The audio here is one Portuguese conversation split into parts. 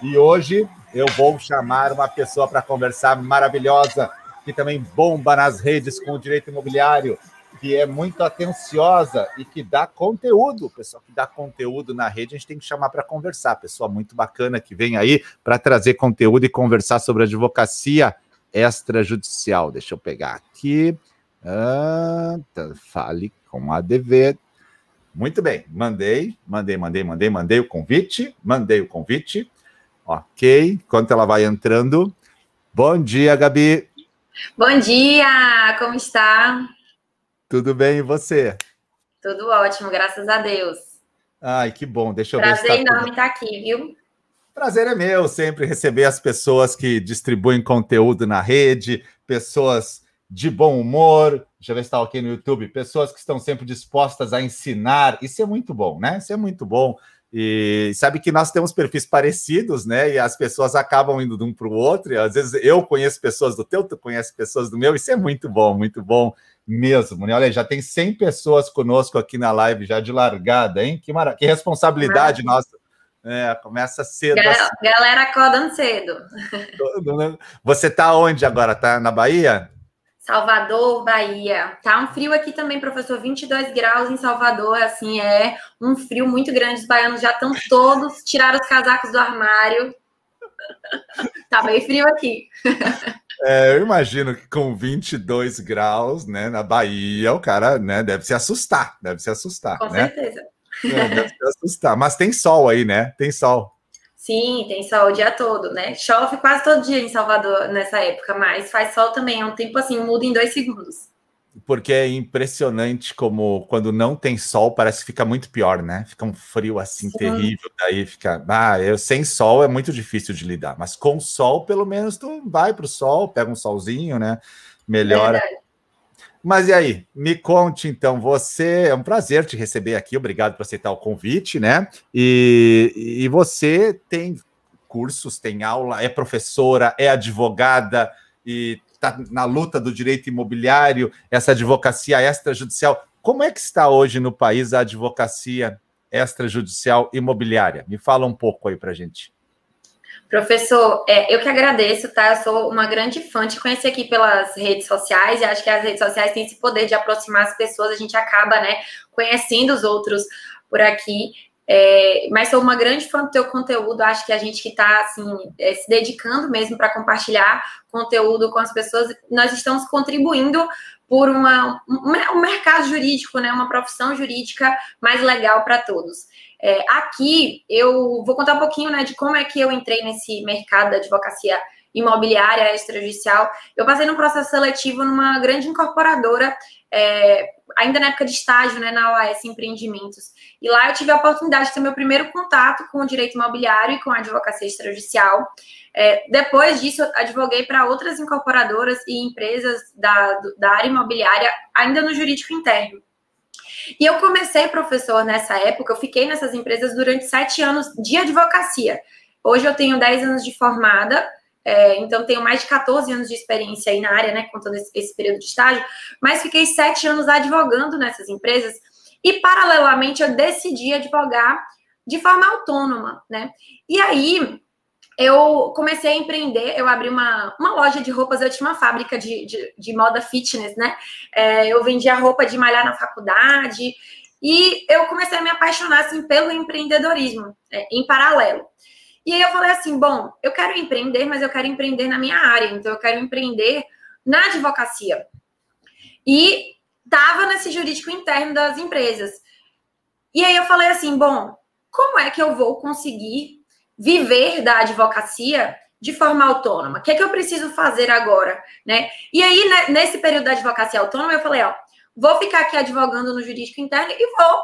E hoje eu vou chamar uma pessoa para conversar maravilhosa, que também bomba nas redes com o direito imobiliário, que é muito atenciosa e que dá conteúdo. Pessoal que dá conteúdo na rede, a gente tem que chamar para conversar. Pessoa muito bacana que vem aí para trazer conteúdo e conversar sobre advocacia extrajudicial. Deixa eu pegar aqui. Ah, fale com a ADV. Muito bem, mandei, mandei, mandei, mandei, mandei o convite, mandei o convite. Ok, enquanto ela vai entrando. Bom dia, Gabi. Bom dia, como está? Tudo bem, e você? Tudo ótimo, graças a Deus. Ai, que bom, deixa eu Prazer ver Prazer tá enorme estar aqui, viu? Prazer é meu sempre receber as pessoas que distribuem conteúdo na rede, pessoas de bom humor, deixa eu ver se está ok no YouTube, pessoas que estão sempre dispostas a ensinar, isso é muito bom, né? Isso é muito bom. E sabe que nós temos perfis parecidos, né? E as pessoas acabam indo de um para o outro. E às vezes eu conheço pessoas do teu, tu conhece pessoas do meu. Isso é muito bom, muito bom mesmo. Né? Olha, já tem 100 pessoas conosco aqui na live já de largada, hein? Que, mara... que responsabilidade nossa. É, começa cedo. Galera, assim. galera acordando cedo. Né? Você está onde agora? Tá na Bahia? Salvador, Bahia. Tá um frio aqui também, professor. 22 graus em Salvador, assim, é um frio muito grande. Os baianos já estão todos, tiraram os casacos do armário. tá bem frio aqui. É, eu imagino que com 22 graus, né, na Bahia, o cara, né, deve se assustar, deve se assustar, Com né? certeza. É, deve se assustar. Mas tem sol aí, né? Tem sol. Sim, tem sol o dia todo, né? Chove quase todo dia em Salvador nessa época, mas faz sol também. É um tempo assim, muda em dois segundos. Porque é impressionante como quando não tem sol parece que fica muito pior, né? Fica um frio assim Sim. terrível, daí fica. Ah, eu sem sol é muito difícil de lidar, mas com sol, pelo menos, tu vai para o sol, pega um solzinho, né? Melhora. Mas e aí, me conte então, você é um prazer te receber aqui, obrigado por aceitar o convite, né? E, e você tem cursos, tem aula, é professora, é advogada e está na luta do direito imobiliário, essa advocacia extrajudicial. Como é que está hoje no país a advocacia extrajudicial imobiliária? Me fala um pouco aí para gente. Professor, é, eu que agradeço, tá? Eu sou uma grande fã, te conheci aqui pelas redes sociais, e acho que as redes sociais têm esse poder de aproximar as pessoas, a gente acaba, né, conhecendo os outros por aqui. É, mas sou uma grande fã do teu conteúdo, acho que a gente que está assim, é, se dedicando mesmo para compartilhar conteúdo com as pessoas, nós estamos contribuindo por uma, um, mercado jurídico, né, uma profissão jurídica mais legal para todos. É, aqui eu vou contar um pouquinho né, de como é que eu entrei nesse mercado da advocacia imobiliária extrajudicial. Eu passei num processo seletivo numa grande incorporadora, é, ainda na época de estágio, né, na OAS Empreendimentos. E lá eu tive a oportunidade de ter meu primeiro contato com o direito imobiliário e com a advocacia extrajudicial. É, depois disso, advoguei para outras incorporadoras e empresas da, da área imobiliária, ainda no jurídico interno. E eu comecei, professor, nessa época, eu fiquei nessas empresas durante sete anos de advocacia. Hoje eu tenho dez anos de formada, é, então tenho mais de 14 anos de experiência aí na área, né, contando esse, esse período de estágio, mas fiquei sete anos advogando nessas empresas e, paralelamente, eu decidi advogar de forma autônoma, né? E aí, eu comecei a empreender, eu abri uma, uma loja de roupas, eu tinha uma fábrica de, de, de moda fitness, né? É, eu vendia roupa de malhar na faculdade e eu comecei a me apaixonar assim, pelo empreendedorismo é, em paralelo. E aí eu falei assim, bom, eu quero empreender, mas eu quero empreender na minha área, então eu quero empreender na advocacia. E estava nesse jurídico interno das empresas. E aí eu falei assim, bom, como é que eu vou conseguir viver da advocacia de forma autônoma. O que é que eu preciso fazer agora, né? E aí, né, nesse período da advocacia autônoma, eu falei, ó, vou ficar aqui advogando no jurídico interno e vou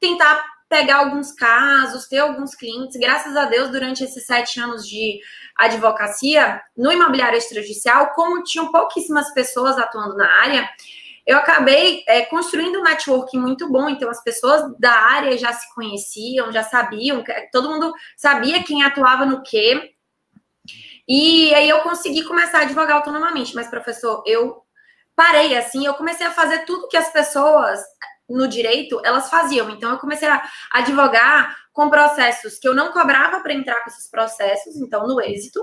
tentar pegar alguns casos, ter alguns clientes. Graças a Deus, durante esses sete anos de advocacia, no imobiliário extrajudicial, como tinham pouquíssimas pessoas atuando na área, eu acabei é, construindo um networking muito bom. Então, as pessoas da área já se conheciam, já sabiam, todo mundo sabia quem atuava no quê. E aí eu consegui começar a advogar autonomamente. Mas, professor, eu parei assim, eu comecei a fazer tudo que as pessoas no direito elas faziam. Então, eu comecei a advogar com processos que eu não cobrava para entrar com esses processos, então no êxito,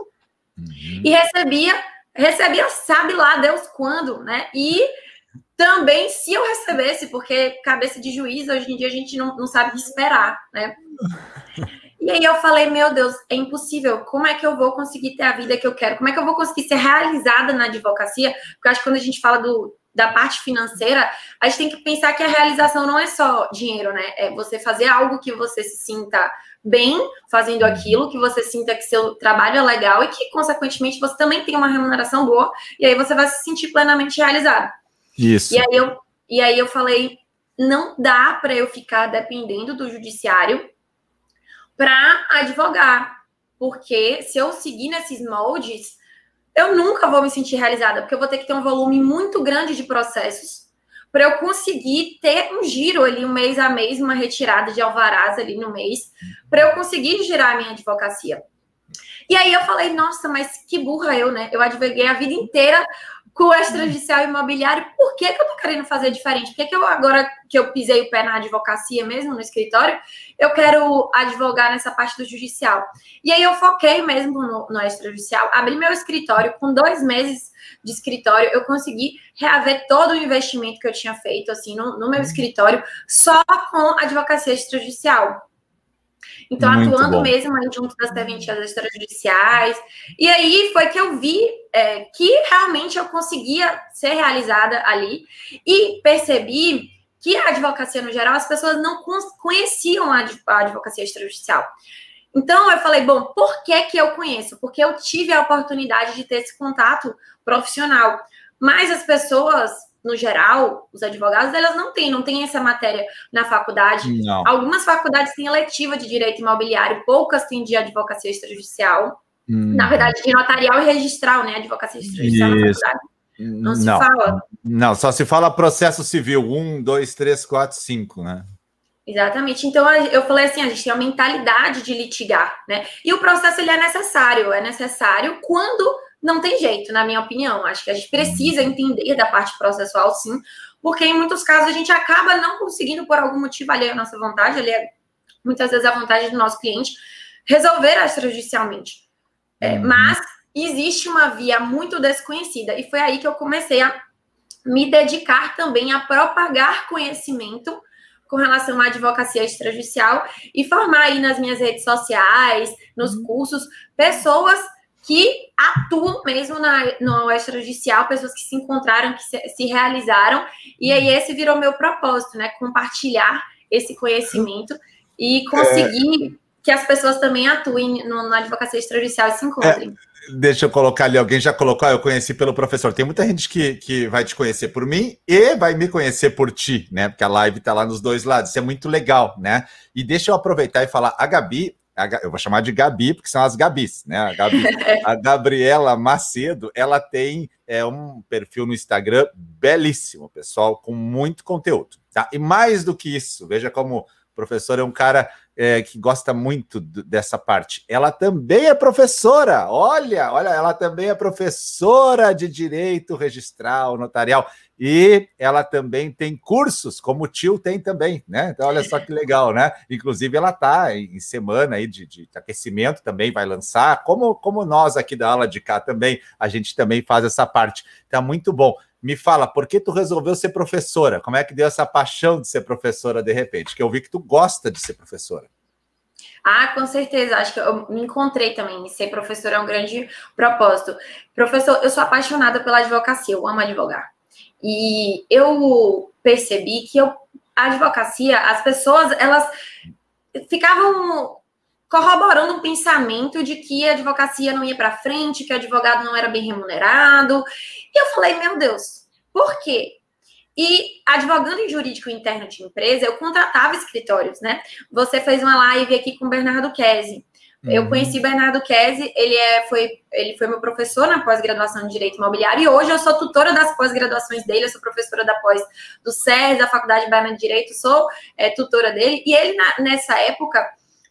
uhum. e recebia, recebia, sabe lá Deus quando, né? E também se eu recebesse, porque cabeça de juiz, hoje em dia a gente não, não sabe esperar, né? E aí eu falei, meu Deus, é impossível. Como é que eu vou conseguir ter a vida que eu quero? Como é que eu vou conseguir ser realizada na advocacia? Porque eu acho que quando a gente fala do, da parte financeira, a gente tem que pensar que a realização não é só dinheiro, né? É você fazer algo que você se sinta bem fazendo aquilo, que você sinta que seu trabalho é legal e que, consequentemente, você também tem uma remuneração boa, e aí você vai se sentir plenamente realizado. Isso. E aí eu, e aí eu falei, não dá para eu ficar dependendo do judiciário para advogar, porque se eu seguir nesses moldes, eu nunca vou me sentir realizada, porque eu vou ter que ter um volume muito grande de processos para eu conseguir ter um giro ali um mês a mês, uma retirada de alvarás ali no mês, para eu conseguir girar a minha advocacia. E aí eu falei, nossa, mas que burra eu, né? Eu advoguei a vida inteira com o extrajudicial imobiliário, por que, que eu tô querendo fazer diferente? Por que, que eu, agora que eu pisei o pé na advocacia mesmo, no escritório, eu quero advogar nessa parte do judicial? E aí eu foquei mesmo no, no extrajudicial, abri meu escritório, com dois meses de escritório, eu consegui reaver todo o investimento que eu tinha feito, assim, no, no meu escritório, só com advocacia extrajudicial. Então, Muito atuando bom. mesmo aí junto das serventias extrajudiciais. E aí foi que eu vi é, que realmente eu conseguia ser realizada ali e percebi que a advocacia no geral, as pessoas não conheciam a advocacia extrajudicial. Então eu falei, bom, por que que eu conheço? Porque eu tive a oportunidade de ter esse contato profissional. Mas as pessoas no geral, os advogados, elas não têm, não têm essa matéria na faculdade. Não. Algumas faculdades têm eletiva de direito imobiliário, poucas têm de advocacia extrajudicial. Hum. Na verdade, de notarial e registral, né? Advocacia extrajudicial Isso. na faculdade. Não se não. fala. Não, só se fala processo civil. Um, dois, três, quatro, cinco, né? Exatamente. Então eu falei assim, a gente tem a mentalidade de litigar, né? E o processo ele é necessário, é necessário quando não tem jeito, na minha opinião. Acho que a gente precisa entender da parte processual, sim, porque em muitos casos a gente acaba não conseguindo, por algum motivo, ali a nossa vontade, ali é muitas vezes a vontade do nosso cliente, resolver extrajudicialmente. É, uhum. mas existe uma via muito desconhecida, e foi aí que eu comecei a me dedicar também a propagar conhecimento com relação à advocacia extrajudicial e formar aí nas minhas redes sociais, nos uhum. cursos, pessoas que atuam mesmo na, no extrajudicial, pessoas que se encontraram, que se, se, realizaram, e aí esse virou meu propósito, né? Compartilhar esse conhecimento e conseguir é... que as pessoas também atuem no, na advocacia extrajudicial e se encontrem. É, deixa eu colocar ali, alguém já colocou, ah, eu conheci pelo professor. Tem muita gente que, que vai te conhecer por mim e vai me conhecer por ti, né? Porque a live tá lá nos dois lados. Isso é muito legal, né? E deixa eu aproveitar e falar, a Gabi, eu vou chamar de Gabi, porque são as Gabis, né? A, Gabi, a Gabriela Macedo, ela tem é, um perfil no Instagram belíssimo, pessoal, com muito conteúdo. Tá? E mais do que isso, veja como professor é um cara é, que gosta muito dessa parte. Ela também é professora, olha, olha, ela também é professora de direito registral, notarial. E ela também tem cursos, como o tio tem também, né? Então, olha só que legal, né? Inclusive, ela está em semana aí de, de, aquecimento, também vai lançar, como, como nós aqui da aula de cá também, a gente também faz essa parte. Tá muito bom. Me fala, por que tu resolveu ser professora? Como é que deu essa paixão de ser professora de repente? Que eu vi que tu gosta de ser professora. Ah, com certeza. Acho que eu me encontrei também. Ser professora é um grande propósito. Professor, eu sou apaixonada pela advocacia, eu amo advogar. E eu percebi que eu, a advocacia, as pessoas, elas ficavam corroborando um pensamento de que a advocacia não ia para frente, que o advogado não era bem remunerado. E eu falei, meu Deus, por quê? E advogando em jurídico interno de empresa, eu contratava escritórios, né? Você fez uma live aqui com o Bernardo Kese. Eu uhum. conheci Bernardo Kese, ele, é, foi, ele foi meu professor na pós-graduação de Direito Imobiliário e hoje eu sou tutora das pós-graduações dele, eu sou professora da pós do SES, da Faculdade Baiana de Direito, sou é, tutora dele. E ele, na, nessa época,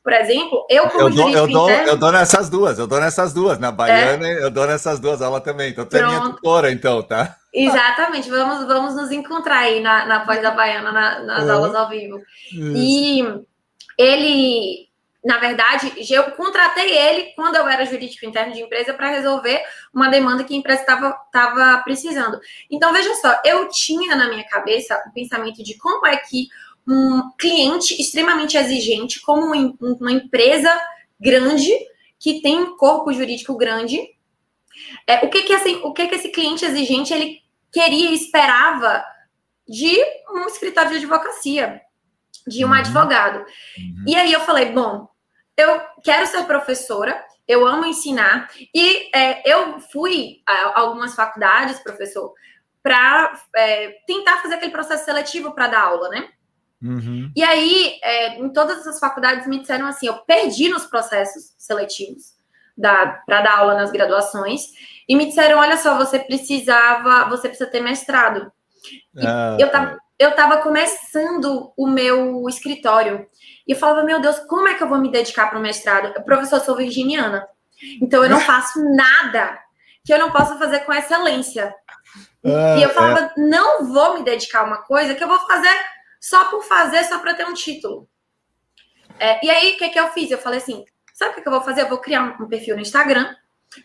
por exemplo, eu como eu dou, eu dou, interno... eu dou nessas duas, eu dou nessas duas, na Baiana é. eu dou nessas duas aulas também, então tu é minha tutora, então, tá? Exatamente, vamos, vamos nos encontrar aí na, na pós da Baiana, na, nas uhum. aulas ao vivo. Isso. E ele na verdade, eu contratei ele quando eu era jurídico interno de empresa para resolver uma demanda que a empresa estava precisando. Então, veja só, eu tinha na minha cabeça o pensamento de como é que um cliente extremamente exigente, como uma empresa grande, que tem um corpo jurídico grande, é, o que que, assim, o que que esse cliente exigente ele queria, esperava de um escritório de advocacia, de um uhum. advogado. Uhum. E aí eu falei, bom, eu quero ser professora, eu amo ensinar, e é, eu fui a algumas faculdades, professor, para é, tentar fazer aquele processo seletivo para dar aula, né? Uhum. E aí, é, em todas as faculdades me disseram assim: eu perdi nos processos seletivos para dar aula nas graduações, e me disseram: olha só, você precisava, você precisa ter mestrado. Ah, eu, tava, eu tava começando o meu escritório. E eu falava, meu Deus, como é que eu vou me dedicar para o mestrado? Professor, eu sou virginiana. Então eu não faço nada que eu não possa fazer com excelência. Ah, e eu falava, é. não vou me dedicar a uma coisa que eu vou fazer só por fazer, só para ter um título. É, e aí, o que, que eu fiz? Eu falei assim: sabe o que, que eu vou fazer? Eu vou criar um, perfil no Instagram,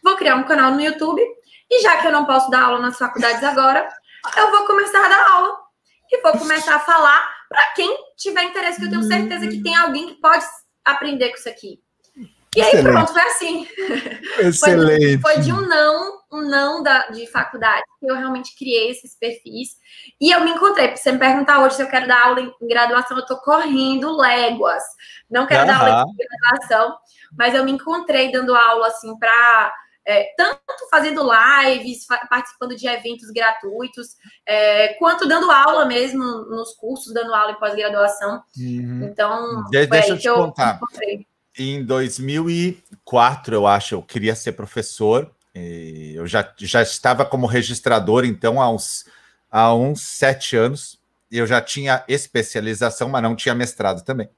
vou criar um canal no YouTube, e já que eu não posso dar aula nas faculdades agora, eu vou começar a dar aula e vou começar a falar para quem tiver interesse, que eu tenho certeza que tem alguém que pode aprender com isso aqui. E aí Excelente. pronto, foi assim. Excelente. Foi, foi, de um não, um não da, de faculdade, que eu realmente criei esses perfis. E eu me encontrei. Se você me perguntar hoje se eu quero dar aula em graduação, eu estou correndo léguas. Não quero dar aula em graduação, mas eu me encontrei dando aula assim para é, tanto fazendo lives, participando de eventos gratuitos, é, quanto dando aula mesmo nos cursos, dando aula em pós-graduação. Uhum. Então, De deixa eu te contar. Em 2004, eu acho, eu queria ser professor. eu já, já estava como registrador, então, há uns, há uns sete anos. Eu já tinha especialização, mas não tinha mestrado também.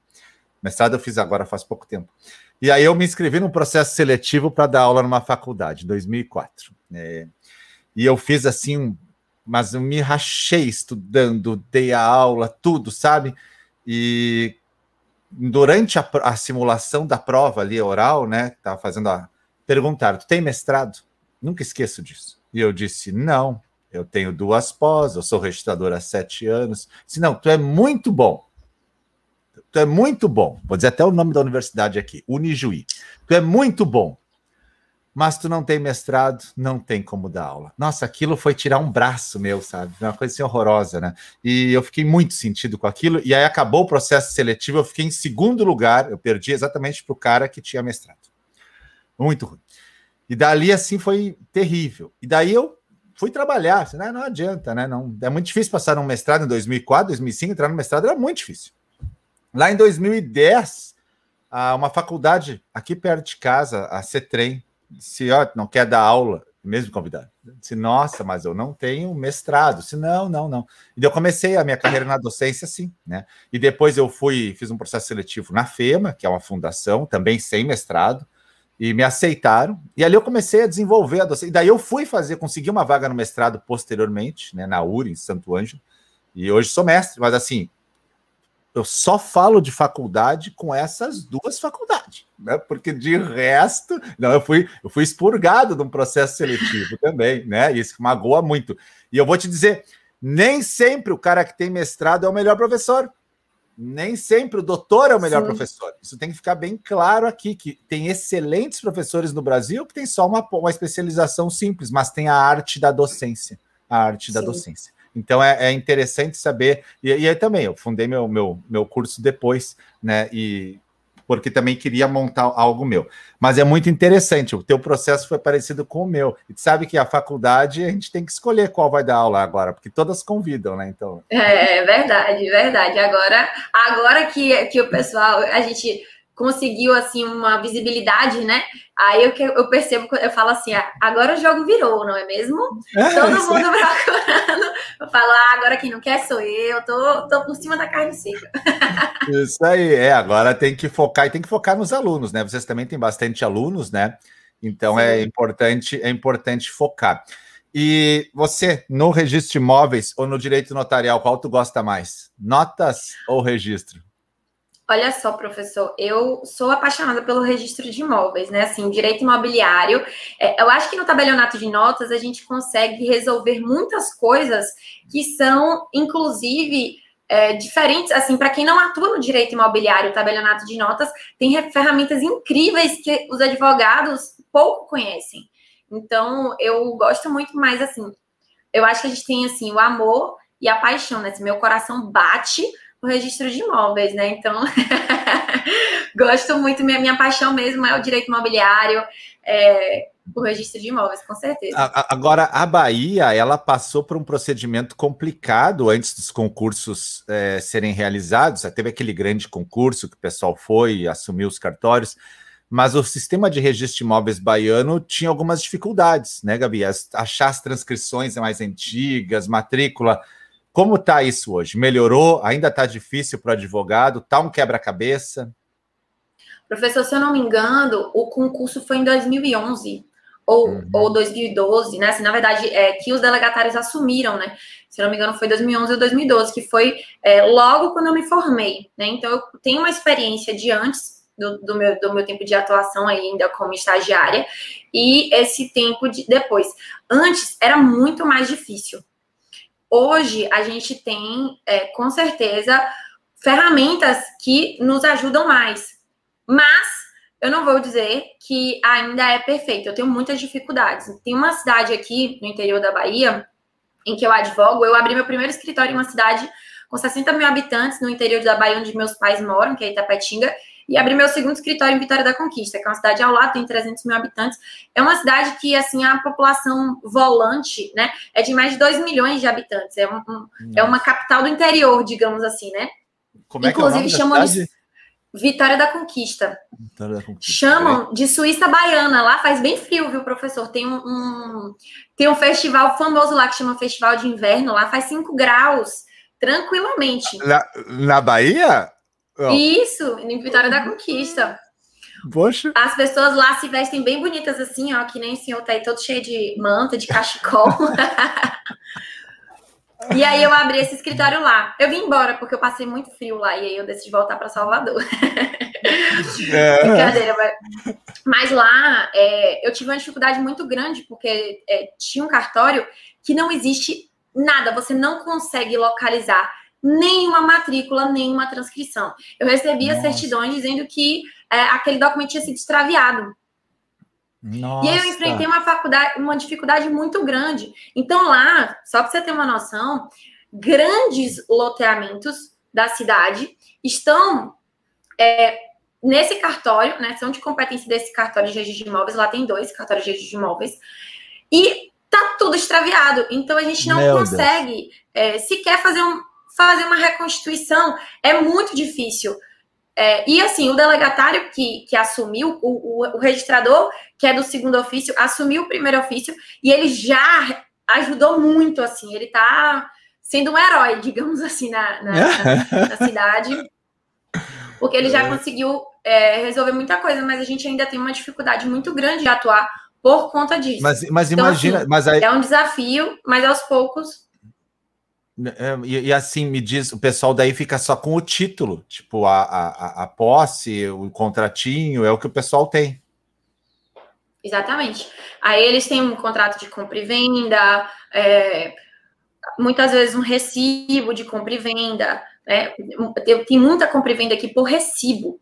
Mestrado eu fiz agora faz pouco tempo. E aí eu me inscrevi num processo seletivo para dar aula numa faculdade, em 2004. É, e eu fiz assim, mas eu me rachei estudando, dei a aula, tudo, sabe? E durante a, a simulação da prova ali, oral, né? Estava fazendo a. Perguntaram: tu tem mestrado? Nunca esqueço disso. E eu disse: não, eu tenho duas pós, eu sou registrador há sete anos. Se não, tu é muito bom. Tu é muito bom. Vou dizer até o nome da universidade aqui, Unijuí. Tu é muito bom. Mas tu não tem mestrado, não tem como dar aula. Nossa, aquilo foi tirar um braço meu, sabe? Uma coisa assim horrorosa, né? E eu fiquei muito sentido com aquilo. E aí acabou o processo seletivo, eu fiquei em segundo lugar. Eu perdi exatamente para o cara que tinha mestrado. Muito ruim. E dali, assim, foi terrível. E daí eu fui trabalhar. Assim, não, não adianta, né? Não, é muito difícil passar um mestrado em 2004, 2005, entrar no mestrado era muito difícil. Lá em 2010, uma faculdade aqui perto de casa, a CETREM, disse: ó, não quer dar aula, mesmo convidado. Disse: nossa, mas eu não tenho mestrado. Disse: não, não, não. E eu comecei a minha carreira na docência assim, né? E depois eu fui, fiz um processo seletivo na FEMA, que é uma fundação, também sem mestrado, e me aceitaram. E ali eu comecei a desenvolver a docência. E daí eu fui fazer, consegui uma vaga no mestrado posteriormente, né, na URI, em Santo Ângelo. E hoje sou mestre, mas assim, eu só falo de faculdade com essas duas faculdades, né? Porque de resto, não, eu fui, eu fui expurgado de um processo seletivo também, né? E isso magoa muito. E eu vou te dizer, nem sempre o cara que tem mestrado é o melhor professor. Nem sempre o doutor é o melhor Sim. professor. Isso tem que ficar bem claro aqui, que tem excelentes professores no Brasil que tem só uma, uma especialização simples, mas tem a arte da docência. A arte Sim. da docência. Então é, é interessante saber. E, e, aí também, eu fundei meu, meu, meu curso depois, né? E porque também queria montar algo meu. Mas é muito interessante, o teu processo foi parecido com o meu. E tu sabe que a faculdade a gente tem que escolher qual vai dar aula agora, porque todas convidam, né? Então. É, é verdade, verdade. Agora, agora que, que o pessoal, a gente conseguiu assim uma visibilidade, né? Aí eu, eu percebo, eu falo assim, ah, agora o jogo virou, não é mesmo? É, Todo mundo procurando. Eu falo, ah, agora quem não quer sou eu, tô, tô por cima da carne seca. Isso aí, é, agora tem que focar e tem que focar nos alunos, né? Vocês também têm bastante alunos, né? Então é Sim. é importante, é importante focar. E você, no registro de imóveis ou no direito notarial, qual tu gosta mais? Notas ou registro? Olha só, professor, eu sou apaixonada pelo registro de imóveis, né? Assim, direito imobiliário. É, eu acho que no tabelionato de notas a gente consegue resolver muitas coisas que são, inclusive, é, diferentes. Assim, para quem não atua no direito imobiliário, o tabelionato de notas tem ferramentas incríveis que os advogados pouco conhecem. Então, eu gosto muito mais assim. Eu acho que a gente tem assim o amor e a paixão, né? Assim, meu coração bate o registro de imóveis, né? Então, gosto muito, minha, minha paixão mesmo é o direito imobiliário, é, o registro de imóveis, com certeza. Agora, a Bahia, ela passou por um procedimento complicado antes dos concursos é, serem realizados. Teve aquele grande concurso que o pessoal foi, assumiu os cartórios, mas o sistema de registro de imóveis baiano tinha algumas dificuldades, né, Gabi? achar as transcrições mais antigas, matrícula como está isso hoje? Melhorou? Ainda está difícil para o advogado? Está um quebra-cabeça? Professor, se eu não me engano, o concurso foi em 2011 ou, uhum. ou 2012, né? Assim, na verdade, é que os delegatários assumiram, né? Se eu não me engano, foi 2011 ou 2012, que foi é, logo quando eu me formei, né? Então, eu tenho uma experiência de antes do, do, meu, do meu tempo de atuação ainda como estagiária e esse tempo de depois. Antes era muito mais difícil, Hoje a gente tem, é, com certeza, ferramentas que nos ajudam mais. Mas eu não vou dizer que ainda é perfeito. Eu tenho muitas dificuldades. Tem uma cidade aqui no interior da Bahia em que eu advogo. Eu abri meu primeiro escritório em uma cidade com 60 mil habitantes no interior da Bahia, onde meus pais moram, que é Itapetinga e abri meu segundo escritório em Vitória da Conquista, que é uma cidade ao lado, tem 300 mil habitantes. É uma cidade que, assim, a população volante, né, é de mais de 2 milhões de habitantes. É, um, um é uma capital do interior, digamos assim, né? Como é Inclusive, que é o nome chamam de Vitória da Conquista. Vitória da Conquista. Chamam de Suíça Baiana. Lá faz bem frio, viu, professor? Tem um, um, tem um festival famoso lá que chama Festival de Inverno. Lá faz 5 graus, tranquilamente. Na, na Bahia? Isso, em Vitória da Conquista. Poxa. As pessoas lá se vestem bem bonitas assim, ó, que nem o senhor tá aí todo cheio de manta, de cachecol. e aí eu abri esse escritório lá. Eu vim embora porque eu passei muito frio lá e aí eu decidi voltar para Salvador. É. Brincadeira, mas... mas lá é, eu tive uma dificuldade muito grande porque é, tinha um cartório que não existe nada, você não consegue localizar nenhuma matrícula, nenhuma transcrição. Eu recebia Nossa. certidões dizendo que é, aquele documento tinha sido extraviado. Nossa. E aí eu enfrentei uma faculdade, uma dificuldade muito grande. Então lá, só para você ter uma noção, grandes loteamentos da cidade estão é, nesse cartório, né? São de competência desse cartório de registro de imóveis. Lá tem dois cartórios de registro de imóveis. E tá tudo extraviado. Então a gente não Meu consegue é, sequer fazer um, fazer uma reconstituição é muito difícil. É, e assim, o delegatário que, que assumiu, o, o, o, registrador, que é do segundo ofício, assumiu o primeiro ofício e ele já ajudou muito, assim, ele está sendo um herói, digamos assim, na, na, na, na cidade, porque ele já é. conseguiu é, resolver muita coisa, mas a gente ainda tem uma dificuldade muito grande de atuar por conta disso. Mas, mas então, imagina, assim, mas aí... é um desafio, mas aos poucos e, e, assim, me diz, o pessoal daí fica só com o título, tipo, a, a, a posse, o contratinho, é o que o pessoal tem. Exatamente. Aí eles têm um contrato de compra e venda, é, muitas vezes um recibo de compra e venda, né? Tem muita compra e venda aqui por recibo.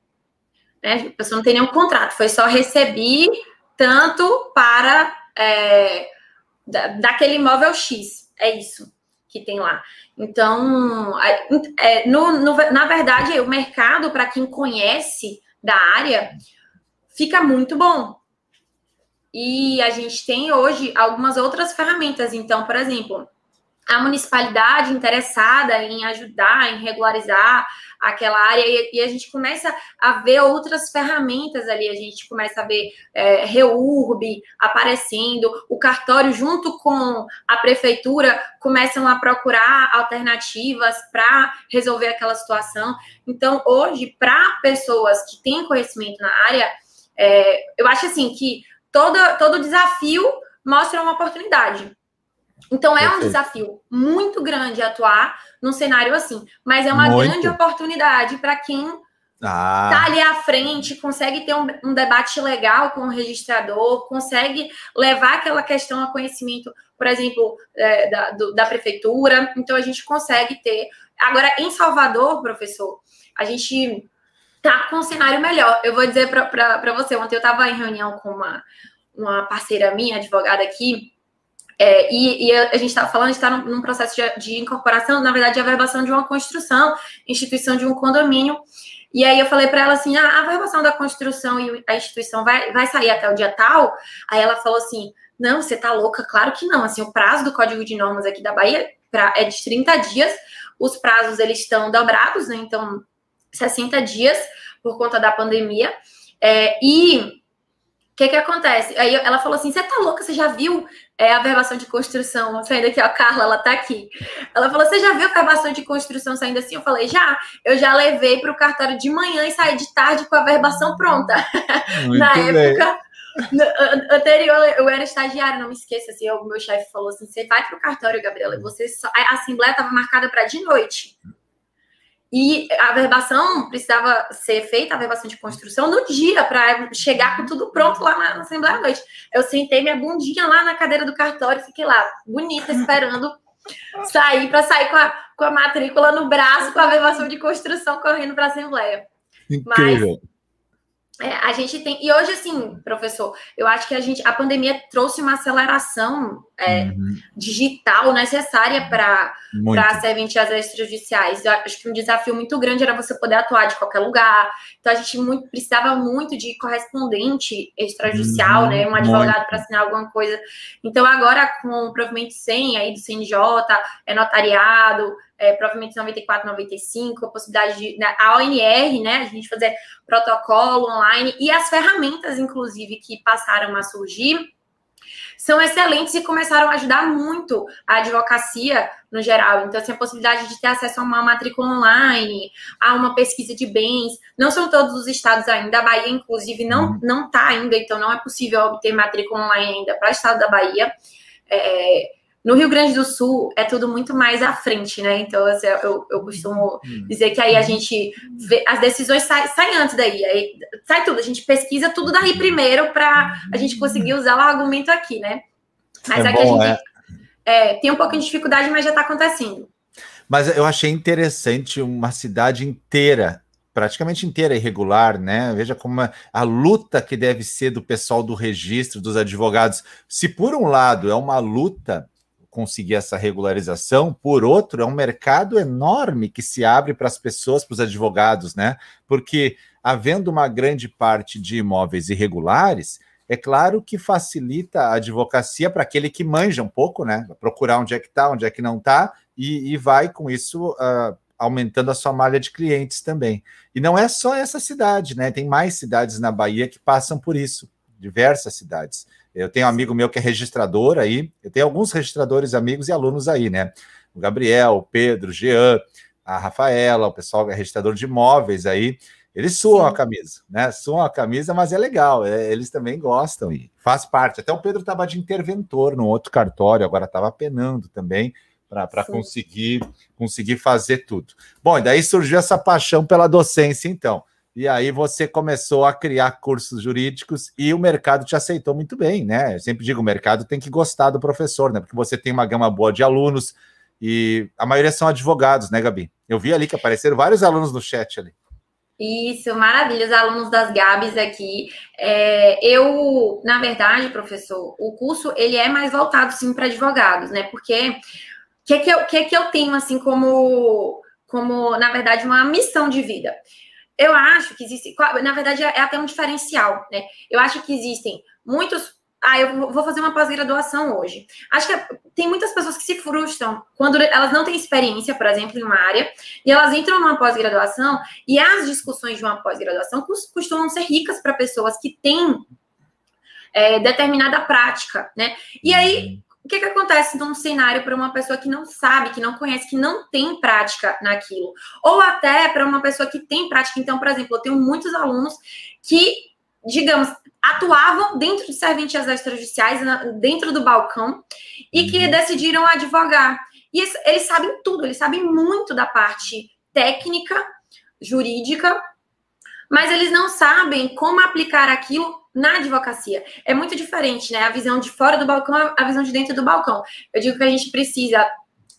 Né? A pessoa não tem nenhum contrato, foi só receber tanto para é, da, daquele imóvel X. É isso que tem lá. Então, é, no, no, na verdade, o mercado, para quem conhece da área, fica muito bom. E a gente tem hoje algumas outras ferramentas. Então, por exemplo, a municipalidade interessada em ajudar, em regularizar aquela área, e, e, a gente começa a ver outras ferramentas ali, a gente começa a ver é, Reurb aparecendo, o cartório junto com a prefeitura começam a procurar alternativas para resolver aquela situação. Então, hoje, para pessoas que têm conhecimento na área, é, eu acho assim que todo, todo desafio mostra uma oportunidade. Então é um desafio muito grande atuar num cenário assim, mas é uma muito. grande oportunidade para quem ah. tá ali à frente, consegue ter um, um, debate legal com o registrador, consegue levar aquela questão a conhecimento, por exemplo, é, da, do, da prefeitura. Então, a gente consegue ter. Agora, em Salvador, professor, a gente tá com um cenário melhor. Eu vou dizer para você, ontem eu estava em reunião com uma, uma parceira minha, advogada aqui, é, e, e, a gente estava falando, está num, num, processo de, de, incorporação, na verdade, de averbação de uma construção, instituição de um condomínio. E aí eu falei para ela assim: ah, a averbação da construção e a instituição vai, vai sair até o dia tal. Aí ela falou assim: não, você tá louca? Claro que não. Assim, o prazo do Código de Normas aqui da Bahia pra, é de 30 dias. Os prazos eles estão dobrados, né? Então, 60 dias por conta da pandemia. É, e o que que acontece? Aí ela falou assim: você tá louca? Você já viu é, a verbação de construção saindo aqui? Ó, a Carla, ela tá aqui. Ela falou: você já viu a verbação de construção saindo assim? Eu falei: já. Eu já levei para o cartório de manhã e saí de tarde com a verbação pronta. Na bem. época. No, anterior, eu era estagiária, não me esqueça. Assim, o meu chefe falou assim: você vai para o cartório, Gabriela. Você só... A assembleia estava marcada para de noite. E a verbação precisava ser feita, a verbação de construção, no dia, para chegar com tudo pronto lá na, na Assembleia à Noite. Eu sentei minha bundinha lá na cadeira do cartório, fiquei lá, bonita, esperando sair, para sair com a, com a matrícula no braço, com a verbação de construção correndo para a Assembleia. Incrível. Mas, é, a gente tem. E hoje, assim, professor, eu acho que a gente. A pandemia trouxe uma aceleração é, uhum. digital necessária para serventias extrajudiciais. Eu acho que um desafio muito grande era você poder atuar de qualquer lugar. Então, a gente muito, precisava muito de correspondente extrajudicial, uhum. né? Um advogado para assinar alguma coisa. Então, agora, com o provimento 100 aí do CNJ, é notariado é, provavelmente 94, 95, a possibilidade de né, a ONR, né, a gente fazer protocolo online e as ferramentas, inclusive, que passaram a surgir são excelentes e começaram a ajudar muito a advocacia no geral. Então, assim, a possibilidade de ter acesso a uma matrícula online, a uma pesquisa de bens. Não são todos os estados ainda. A Bahia, inclusive, não uhum. não está ainda, então não é possível obter matrícula online ainda para o estado da Bahia. É, no Rio Grande do Sul é tudo muito mais à frente, né? Então, assim, eu, eu costumo hum. dizer que aí a gente vê, as decisões saem, saem antes daí, aí sai tudo, a gente pesquisa tudo daí primeiro para a gente conseguir usar o argumento aqui, né? Mas é aqui bom, a gente é. É, tem um pouco de dificuldade, mas já está acontecendo. Mas eu achei interessante uma cidade inteira praticamente inteira irregular, né? Veja como a, a, luta que deve ser do pessoal do registro, dos advogados. Se por um lado é uma luta conseguir essa regularização, por outro, é um mercado enorme que se abre para as pessoas, para os advogados, né? Porque havendo uma grande parte de imóveis irregulares, é claro que facilita a advocacia para aquele que manja um pouco, né? Procurar onde é que está, onde é que não está, e, e, vai com isso uh, aumentando a sua malha de clientes também. E não é só essa cidade, né? Tem mais cidades na Bahia que passam por isso, diversas cidades. Eu tenho um amigo meu que é registrador aí, eu tenho alguns registradores, amigos e alunos aí, né? O Gabriel, o Pedro, o Jean, a Rafaela, o pessoal que é registrador de imóveis aí, eles suam Sim. a camisa, né? Suam a camisa, mas é legal, é, eles também gostam e faz parte. Até o Pedro estava de interventor no outro cartório, agora estava penando também para conseguir, conseguir fazer tudo. Bom, e daí surgiu essa paixão pela docência, então. E aí você começou a criar cursos jurídicos e o mercado te aceitou muito bem, né? Eu sempre digo, o mercado tem que gostar do professor, né? Porque você tem uma gama boa de alunos e a maioria são advogados, né, Gabi? Eu vi ali que apareceram vários alunos no chat ali. Isso, maravilha, os alunos das Gabs aqui. É, eu, na verdade, professor, o curso ele é mais voltado sim para advogados, né? Porque o que, que, eu, que, que eu tenho assim como, como, na verdade, uma missão de vida? Eu acho que existe, na verdade, é até um diferencial, né? Eu acho que existem muitos. Ah, eu vou fazer uma pós-graduação hoje. Acho que tem muitas pessoas que se frustram quando elas não têm experiência, por exemplo, em uma área, e elas entram numa pós-graduação, e as discussões de uma pós-graduação costumam ser ricas para pessoas que têm é, determinada prática, né? E aí, o que, que acontece num cenário para uma pessoa que não sabe, que não conhece, que não tem prática naquilo? Ou até para uma pessoa que tem prática. Então, por exemplo, eu tenho muitos alunos que, digamos, atuavam dentro de serventias extrajudiciais, dentro do balcão, e que uhum. decidiram advogar. E eles sabem tudo, eles sabem muito da parte técnica, jurídica, mas eles não sabem como aplicar aquilo na advocacia. É muito diferente, né? A visão de fora do balcão, a visão de dentro do balcão. Eu digo que a gente precisa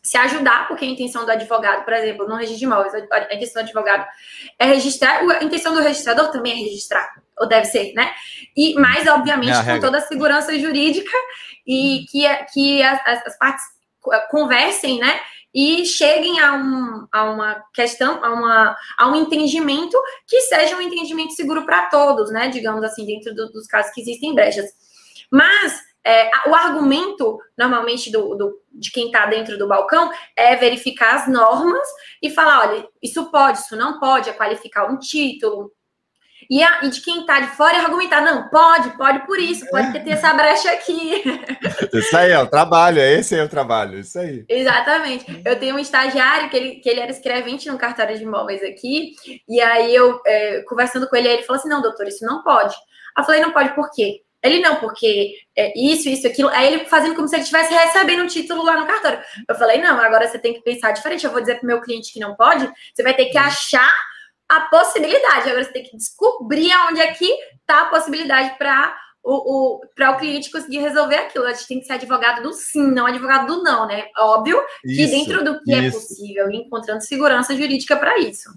se ajudar, porque a intenção do advogado, por exemplo, no registro de imóveis, a intenção do advogado é registrar, a intenção do registrador também é registrar, ou deve ser, né? E mais, obviamente, é com toda a segurança jurídica e que, que as, as partes conversem, né? E cheguem a, um, a uma questão, a, uma, a um entendimento que seja um entendimento seguro para todos, né? Digamos assim, dentro do, dos casos que existem brechas. Mas é, o argumento, normalmente, do, do de quem está dentro do balcão é verificar as normas e falar: olha, isso pode, isso não pode, é qualificar um título. E, a, e de quem está de fora é argumentar: não, pode, pode por isso, pode ter, ter essa brecha aqui. Isso aí é o trabalho, é esse é o trabalho, isso aí. Exatamente. Eu tenho um estagiário que ele, que ele era escrevente no cartório de imóveis aqui, e aí eu, é, conversando com ele, ele falou assim: não, doutor, isso não pode. Eu falei: não pode por quê? Ele não, porque é isso, isso, aquilo. Aí ele fazendo como se ele estivesse recebendo um título lá no cartório. Eu falei, não, agora você tem que pensar diferente. Eu vou dizer para o meu cliente que não pode, você vai ter que uhum. achar a possibilidade. Agora você tem que descobrir onde é que está a possibilidade para o, o, para o cliente conseguir resolver aquilo. A gente tem que ser advogado do sim, não advogado do não, né? Óbvio que dentro do que é isso. é possível, encontrando segurança jurídica para isso.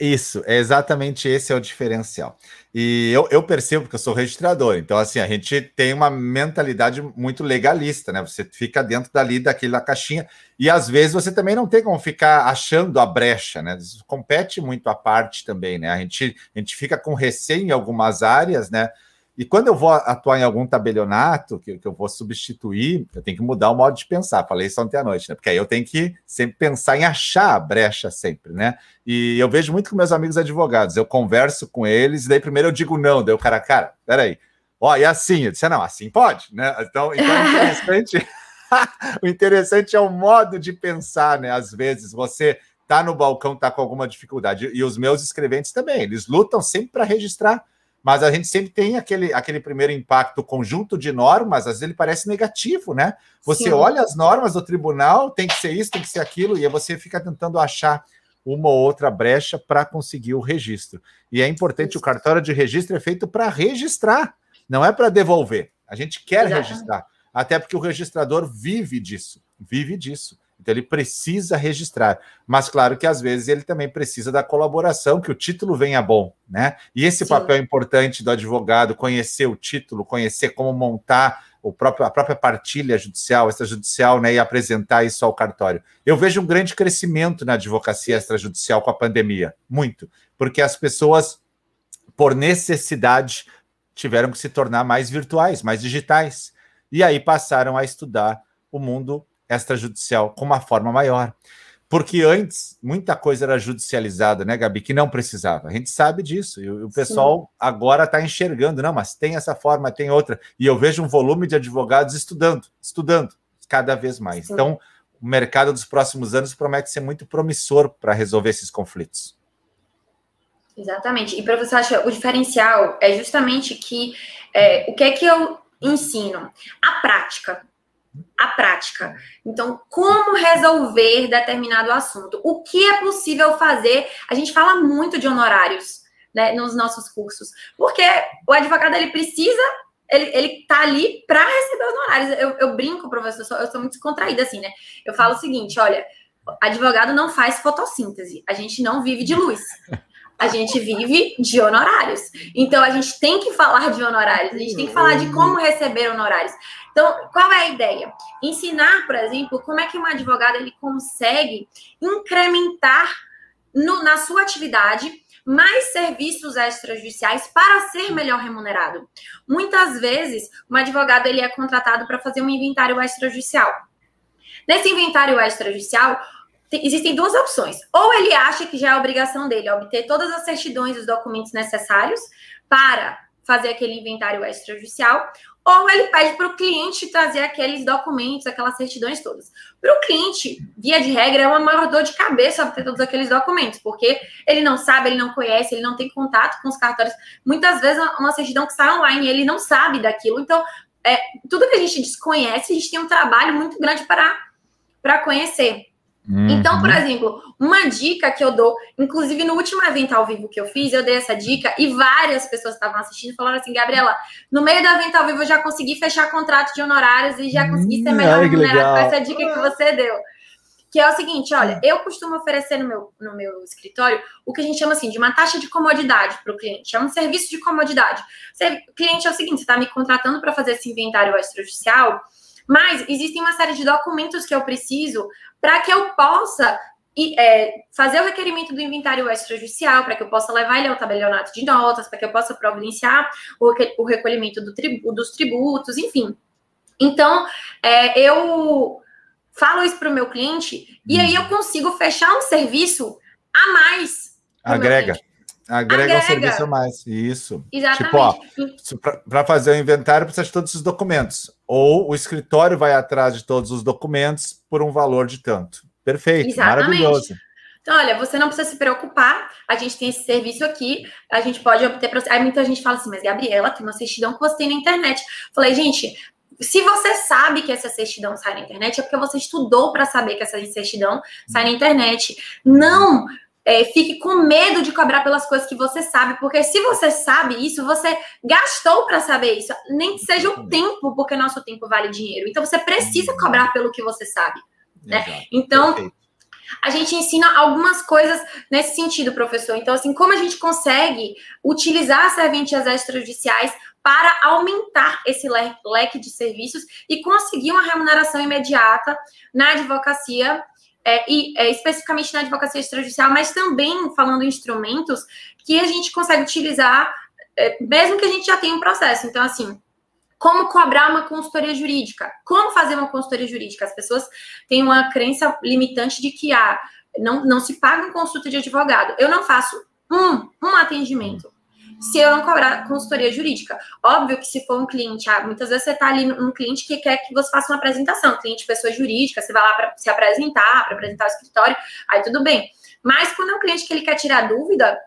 Isso, é exatamente esse é o diferencial. E eu, eu percebo que eu sou registrador, então assim, a gente tem uma mentalidade muito legalista, né? Você fica dentro dali daquela caixinha, e às vezes você também não tem como ficar achando a brecha, né? Isso compete muito à parte também, né? A gente, a gente fica com receio em algumas áreas, né? E quando eu vou atuar em algum tabelionato, que, que, eu vou substituir, eu tenho que mudar o modo de pensar. Falei isso ontem à noite, né? Porque aí eu tenho que sempre pensar em achar a brecha sempre, né? E eu vejo muito com meus amigos advogados. Eu converso com eles, e daí primeiro eu digo não, daí o cara, cara, peraí. Ó, e assim? Eu disse, não, assim pode, né? Então, então é interessante. o interessante é o modo de pensar, né? Às vezes você tá no balcão, tá com alguma dificuldade. E os meus escreventes também, eles lutam sempre para registrar mas a gente sempre tem aquele, aquele primeiro impacto conjunto de normas, às vezes ele parece negativo, né? Você Sim. olha as normas do tribunal, tem que ser isso, tem que ser aquilo, e aí você fica tentando achar uma ou outra brecha para conseguir o registro. E é importante, o cartório de registro é feito para registrar, não é para devolver. A gente quer registrar, até porque o registrador vive disso, vive disso. Então ele precisa registrar, mas claro que às vezes ele também precisa da colaboração, que o título venha bom, né? E esse Sim. papel importante do advogado, conhecer o título, conhecer como montar o próprio, a própria partilha judicial, extrajudicial, né, e apresentar isso ao cartório. Eu vejo um grande crescimento na advocacia extrajudicial com a pandemia, muito, porque as pessoas, por necessidade, tiveram que se tornar mais virtuais, mais digitais, e aí passaram a estudar o mundo extrajudicial com uma forma maior. Porque antes muita coisa era judicializada, né, Gabi? Que não precisava. A gente sabe disso. E o pessoal Sim. agora está enxergando, não, mas tem essa forma, tem outra. E eu vejo um volume de advogados estudando, estudando cada vez mais. Sim. Então, o mercado dos próximos anos promete ser muito promissor para resolver esses conflitos. Exatamente. E, professor, acha o diferencial é justamente que é, o que é que eu ensino? A prática a prática. Então, como resolver determinado assunto? O que é possível fazer? A gente fala muito de honorários né, nos nossos cursos, porque o advogado ele precisa, ele, ele tá ali para receber os honorários. Eu, eu brinco, professor, eu sou, eu sou muito descontraída assim, né? Eu falo o seguinte: olha, advogado não faz fotossíntese, a gente não vive de luz. A gente vive de honorários. Então, a gente tem que falar de honorários, a gente tem que falar de como receber honorários. Então, qual é a ideia? Ensinar, por exemplo, como é que um advogado ele consegue incrementar no, na sua atividade mais serviços extrajudiciais para ser melhor remunerado. Muitas vezes, um advogado ele é contratado para fazer um inventário extrajudicial. Nesse inventário extrajudicial, existem duas opções. Ou ele acha que já é obrigação dele obter todas as certidões e os documentos necessários para fazer aquele inventário extrajudicial, ou ele pede para o cliente trazer aqueles documentos, aquelas certidões todas. Para o cliente, via de regra, é uma maior dor de cabeça obter todos aqueles documentos, porque ele não sabe, ele não conhece, ele não tem contato com os cartórios. Muitas vezes, uma certidão que sai online, ele não sabe daquilo. Então, é, tudo que a gente desconhece, a gente tem um trabalho muito grande para, para conhecer. Uhum. Então, por exemplo, uma dica que eu dou, inclusive no último evento ao vivo que eu fiz, eu dei essa dica e várias pessoas estavam assistindo falaram assim: Gabriela, no meio do evento ao vivo eu já consegui fechar contrato de honorários e já consegui ser hum, melhor remunerado com essa dica que você deu. Que é o seguinte: olha, eu costumo oferecer no meu, no meu escritório o que a gente chama assim de uma taxa de comodidade para o cliente. É um serviço de comodidade. O cliente é o seguinte: você está me contratando para fazer esse inventário extrajudicial mas existem uma série de documentos que eu preciso para que eu possa e, é, fazer o requerimento do inventário extrajudicial, para que eu possa levar ele ao tabelionato de notas, para que eu possa providenciar o, o recolhimento do tribu, dos tributos, enfim. Então, é, eu falo isso para o meu cliente e aí eu consigo fechar um serviço a mais. Agrega. Agrega, Agrega um serviço a mais. Isso. Exatamente. Tipo, para fazer o inventário, precisa de todos os documentos. Ou o escritório vai atrás de todos os documentos por um valor de tanto. Perfeito, Exatamente. maravilhoso. Então, olha, você não precisa se preocupar, a gente tem esse serviço aqui, a gente pode obter. Aí muita gente fala assim, mas Gabriela, tem uma certidão que você tem na internet. Falei, gente, se você sabe que essa certidão sai na internet, é porque você estudou para saber que essa certidão sai na internet. Não é, fique com medo de cobrar pelas coisas que você sabe, porque se você sabe isso, você gastou para saber isso, nem que seja o tempo, porque nosso tempo vale dinheiro. Então você precisa cobrar pelo que você sabe. Né? Então, Perfeito. a gente ensina algumas coisas nesse sentido, professor. Então, assim, como a gente consegue utilizar as serventias extrajudiciais para aumentar esse leque de serviços e conseguir uma remuneração imediata na advocacia é, e é, especificamente na advocacia extrajudicial, mas também falando em instrumentos que a gente consegue utilizar, é, mesmo que a gente já tenha um processo. Então, assim, como cobrar uma consultoria jurídica? Como fazer uma consultoria jurídica? As pessoas têm uma crença limitante de que ah, não, não se paga um consulta de advogado. Eu não faço um, um atendimento se eu não cobrar consultoria jurídica. Óbvio que se for um cliente, ah, muitas vezes você está ali um cliente que quer que você faça uma apresentação, cliente pessoa jurídica, você vai lá para se apresentar, para apresentar o escritório, aí tudo bem. Mas quando é um cliente que ele quer tirar dúvida,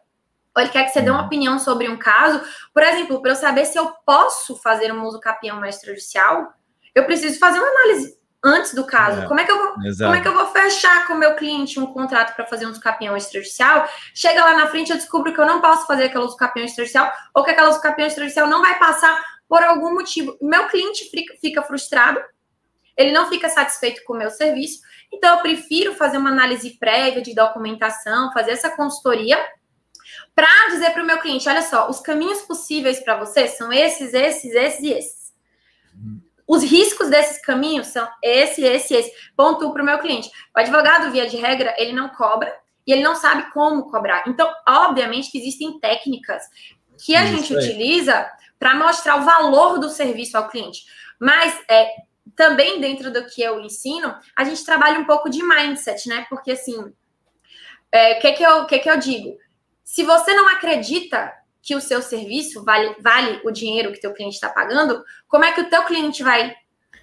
ou ele quer que você dê uma uhum. opinião sobre um caso, por exemplo, para eu saber se eu posso fazer um uso capião extrajudicial, eu preciso fazer uma análise antes do caso. É, como, é que eu vou, como é que eu vou fechar com o meu cliente um contrato para fazer um capião extrajudicial? Chega lá na frente, eu descubro que eu não posso fazer aquela capião extrajudicial ou que aquela capião extrajudicial não vai passar por algum motivo. Meu cliente fica, fica frustrado, ele não fica satisfeito com o meu serviço, então eu prefiro fazer uma análise prévia de documentação, fazer essa consultoria para dizer para o meu cliente, olha só, os caminhos possíveis para você são esses, esses, esses e esses. Os riscos desses caminhos são esse, esse, esse. Ponto para o meu cliente. O advogado, via de regra, ele não cobra e ele não sabe como cobrar. Então, obviamente que existem técnicas que a Isso gente aí. utiliza para mostrar o valor do serviço ao cliente. Mas é, também dentro do que eu ensino, a gente trabalha um pouco de mindset, né? Porque assim, o é, que, que, eu, que, que eu digo? Se você não acredita que o seu serviço vale, vale o dinheiro que teu cliente está pagando, como é que o teu cliente vai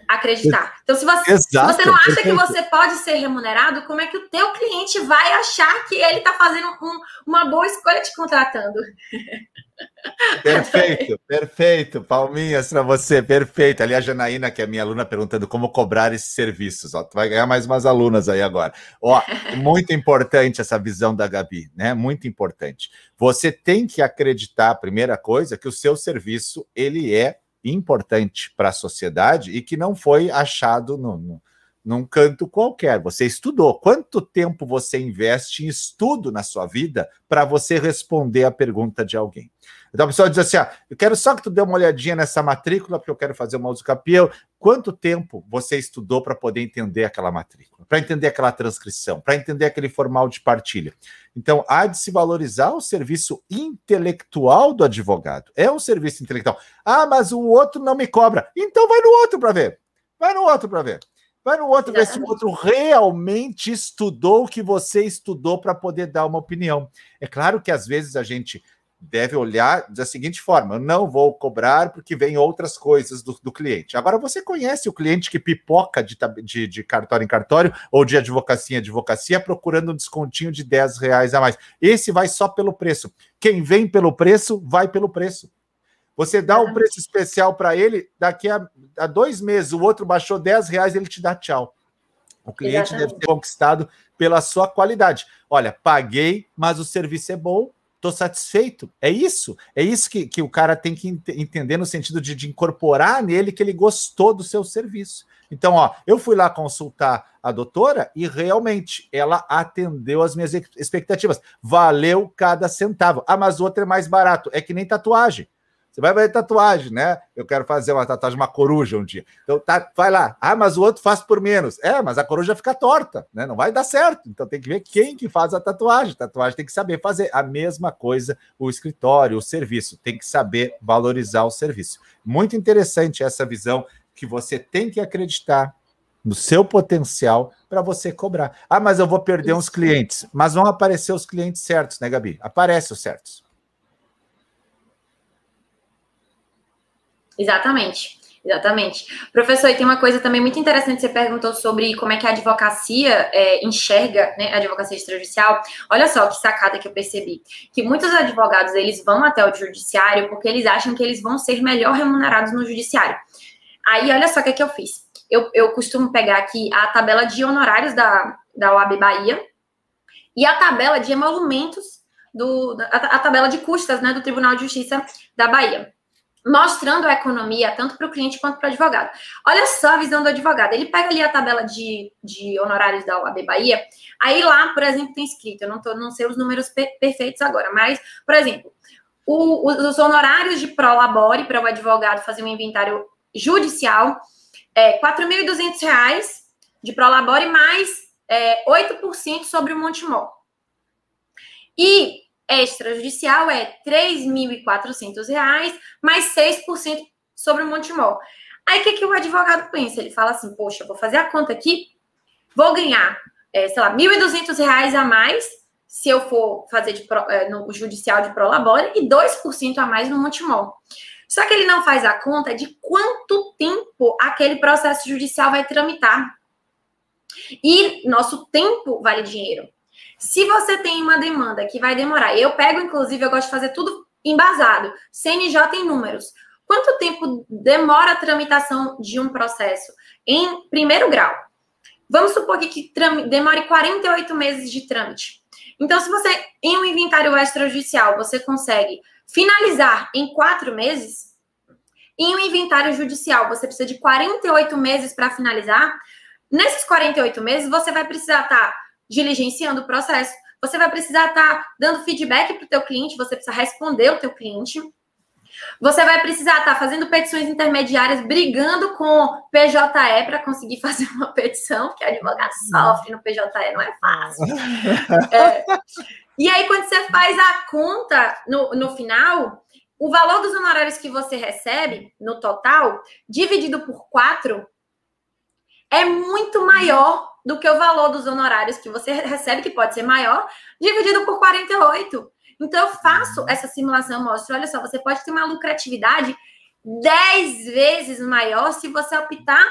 acreditar? Então, se você, se você não acha que você pode ser remunerado, como é que o teu cliente vai achar que ele está fazendo um, uma boa escolha te contratando? Perfeito, perfeito. Palminhas para você, perfeito. Ali a Janaína, que é minha aluna, perguntando como cobrar esses serviços. Ó, tu vai ganhar mais umas alunas aí agora. Ó, muito importante essa visão da Gabi, né? Muito importante. Você tem que acreditar, primeira coisa, que o seu serviço ele é importante para a sociedade e que não foi achado no, no num canto qualquer. Você estudou. Quanto tempo você investe em estudo na sua vida para você responder a pergunta de alguém? Então a pessoa diz assim: ah, eu quero só que tu dê uma olhadinha nessa matrícula, porque eu quero fazer uma uso capião. Quanto tempo você estudou para poder entender aquela matrícula, para entender aquela transcrição, para entender aquele formal de partilha? Então, há de se valorizar o serviço intelectual do advogado. É um serviço intelectual. Ah, mas o outro não me cobra. Então vai no outro para ver. Vai no outro para ver. Vai no outro, ver se o outro realmente estudou o que você estudou para poder dar uma opinião. É claro que às vezes a gente deve olhar da seguinte forma: eu não vou cobrar porque vem outras coisas do, do cliente. Agora, você conhece o cliente que pipoca de, de, de, cartório em cartório ou de advocacia em advocacia procurando um descontinho de 10 reais a mais. Esse vai só pelo preço. Quem vem pelo preço, vai pelo preço. Você dá um preço especial para ele, daqui a, a, dois meses o outro baixou 10 reais, ele te dá tchau. O cliente Exatamente. deve ser conquistado pela sua qualidade. Olha, paguei, mas o serviço é bom, estou satisfeito. É isso. É isso que, que o cara tem que ent entender no sentido de, de incorporar nele que ele gostou do seu serviço. Então, ó, eu fui lá consultar a doutora e realmente ela atendeu as minhas expectativas. Valeu cada centavo. Ah, mas o outro é mais barato. É que nem tatuagem. Você vai fazer tatuagem, né? Eu quero fazer uma tatuagem, uma coruja um dia. Então, tá, vai lá. Ah, mas o outro faz por menos. É, mas a coruja fica torta, né? Não vai dar certo. Então tem que ver quem que faz a tatuagem. Tatuagem tem que saber fazer a mesma coisa o escritório, o serviço. Tem que saber valorizar o serviço. Muito interessante essa visão que você tem que acreditar no seu potencial para você cobrar. Ah, mas eu vou perder uns clientes. Mas vão aparecer os clientes certos, né, Gabi? Aparecem os certos. Exatamente. Exatamente. Professor, e tem uma coisa também muito interessante, você perguntou sobre como é que a advocacia é, enxerga né, a advocacia extrajudicial. Olha só que sacada que eu percebi. Que muitos advogados, eles vão até o judiciário porque eles acham que eles vão ser melhor remunerados no judiciário. Aí, olha só o que, é que eu fiz. Eu, eu costumo pegar aqui a tabela de honorários da, da OAB Bahia e a tabela de emolumentos, do, a, a tabela de custas né, do Tribunal de Justiça da Bahia mostrando a economia tanto para o cliente quanto para o advogado. Olha só a visão do advogado. Ele pega ali a tabela de, de honorários da OAB Bahia, aí lá, por exemplo, tem escrito, eu não, tô, não sei os números per perfeitos agora, mas, por exemplo, o, os honorários de prolabore para o advogado fazer um inventário judicial, é, R$ 4.200 de prolabore mais é, 8% sobre o Montemor. E extrajudicial é R$ 3.400 mais 6% sobre o Montemor. Aí o que, que o advogado pensa? Ele fala assim: poxa, vou fazer a conta aqui, vou ganhar, é, sei lá, R$ 1.200 a mais se eu for fazer de, é, no judicial de prolabore e 2% a mais no Montemor. Só que ele não faz a conta de quanto tempo aquele processo judicial vai tramitar. E nosso tempo vale dinheiro. Se você tem uma demanda que vai demorar, eu pego, inclusive, eu gosto de fazer tudo embasado, CNJ em números. Quanto tempo demora a tramitação de um processo em primeiro grau? Vamos supor que demore 48 meses de trâmite. Então, se você, em um inventário extrajudicial, você consegue finalizar em quatro meses, em um inventário judicial você precisa de 48 meses para finalizar, nesses 48 meses você vai precisar estar tá diligenciando o processo, você vai precisar estar tá dando feedback para o teu cliente, você precisa responder o teu cliente, você vai precisar estar tá fazendo petições intermediárias, brigando com PJE para conseguir fazer uma petição, porque advogado sofre no PJE, não é fácil. É, e aí, quando você faz a conta no, no final, o valor dos honorários que você recebe no total, dividido por quatro, é muito maior do que o valor dos honorários que você recebe, que pode ser maior, dividido por 48. Então, eu faço essa simulação, mostro, olha só, você pode ter uma lucratividade 10 vezes maior se você optar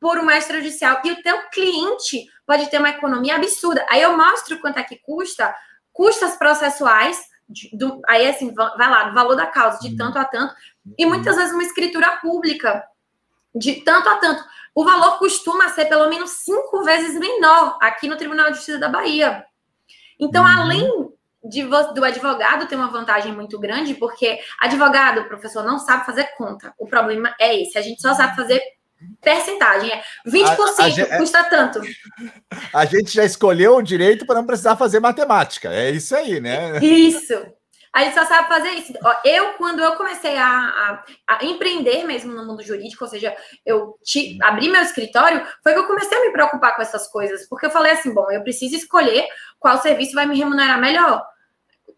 por uma extrajudicial. E o teu cliente pode ter uma economia absurda. Aí eu mostro quanto é que custa, custas processuais, do, aí assim, vai lá, valor da causa, de uhum. tanto a tanto, e muitas vezes uma escritura pública, de tanto a tanto. O valor costuma ser pelo menos cinco vezes menor aqui no Tribunal de Justiça da Bahia. Então, uhum. além de, do advogado ter uma vantagem muito grande, porque advogado, professor, não sabe fazer conta. O problema é esse. A gente só sabe fazer percentagem. É 20% a, a gente, custa tanto. A gente já escolheu o direito para não precisar fazer matemática. É isso aí, né? Isso. A gente só sabe fazer isso. Eu, quando eu comecei a, a, a empreender mesmo no mundo jurídico, ou seja, eu te, abri meu escritório, foi que eu comecei a me preocupar com essas coisas. Porque eu falei assim, bom, eu preciso escolher qual serviço vai me remunerar melhor.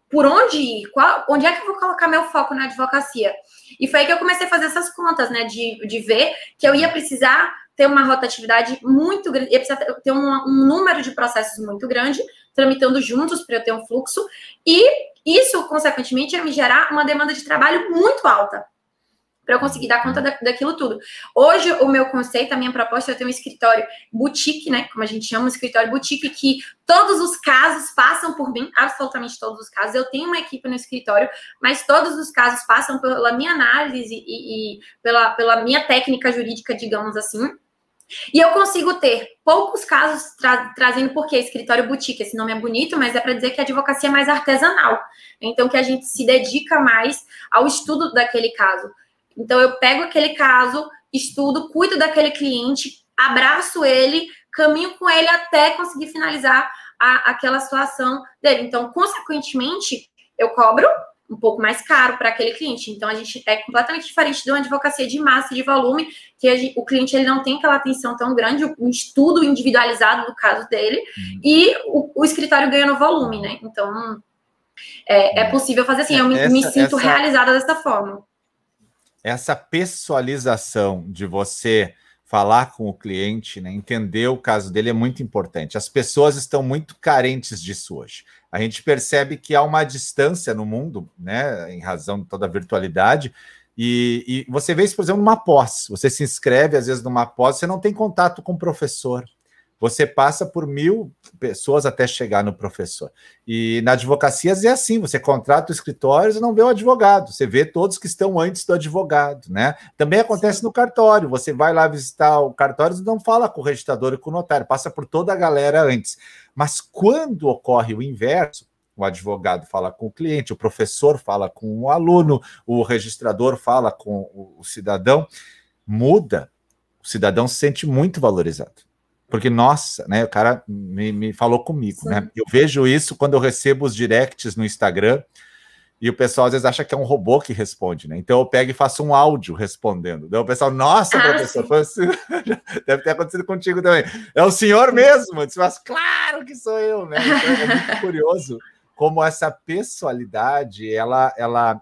Por onde ir? Qual, onde é que eu vou colocar meu foco na advocacia? E foi aí que eu comecei a fazer essas contas, né? De, de ver que eu ia precisar ter uma rotatividade muito grande, ia precisar ter um, um número de processos muito grande, tramitando juntos para eu ter um fluxo, e isso, consequentemente, ia me gerar uma demanda de trabalho muito alta para eu conseguir dar conta da, daquilo tudo. Hoje, o meu conceito, a minha proposta é ter um escritório boutique, né? Como a gente chama, um escritório boutique, que todos os casos passam por mim, absolutamente todos os casos. Eu tenho uma equipe no escritório, mas todos os casos passam pela minha análise e, e pela, pela minha técnica jurídica, digamos assim. E eu consigo ter poucos casos tra trazendo porque escritório boutique, esse nome é bonito, mas é para dizer que a advocacia é mais artesanal. Então que a gente se dedica mais ao estudo daquele caso. Então eu pego aquele caso, estudo, cuido daquele cliente, abraço ele, caminho com ele até conseguir finalizar a, aquela situação dele. Então, consequentemente, eu cobro um pouco mais caro para aquele cliente. Então, a gente é completamente diferente de uma advocacia de massa, de volume, que gente, o cliente ele não tem aquela atenção tão grande, um estudo individualizado do caso dele, uhum. e o, o, escritório ganha no volume, né? Então, é, é possível fazer assim, eu me, essa, me sinto essa, realizada dessa forma. Essa pessoalização de você falar com o cliente, né, entender o caso dele é muito importante. As pessoas estão muito carentes disso hoje. A gente percebe que há uma distância no mundo, né, em razão de toda a virtualidade, e, e você vê isso, por exemplo, numa pós. Você se inscreve, às vezes, numa pós, você não tem contato com o professor você passa por mil pessoas até chegar no professor. E na advocacia é assim: você contrata o escritório e não vê o advogado, você vê todos que estão antes do advogado, né? Também acontece no cartório, você vai lá visitar o cartório e não fala com o registrador e com o notário, passa por toda a galera antes. Mas quando ocorre o inverso, o advogado fala com o cliente, o professor fala com o aluno, o registrador fala com o cidadão, muda. O cidadão se sente muito valorizado. Porque, nossa, né? O cara me, me falou comigo, né? Sim. né? Eu vejo isso quando eu recebo os directs no Instagram e o pessoal às vezes acha que é um robô que responde, né? Então eu pego e faço um áudio respondendo. Então o pessoal, nossa, ah, professor, assim. deve ter acontecido contigo também. É o senhor mesmo. Eu disse, mas claro que sou eu, né? Então é muito curioso como essa pessoalidade ela, ela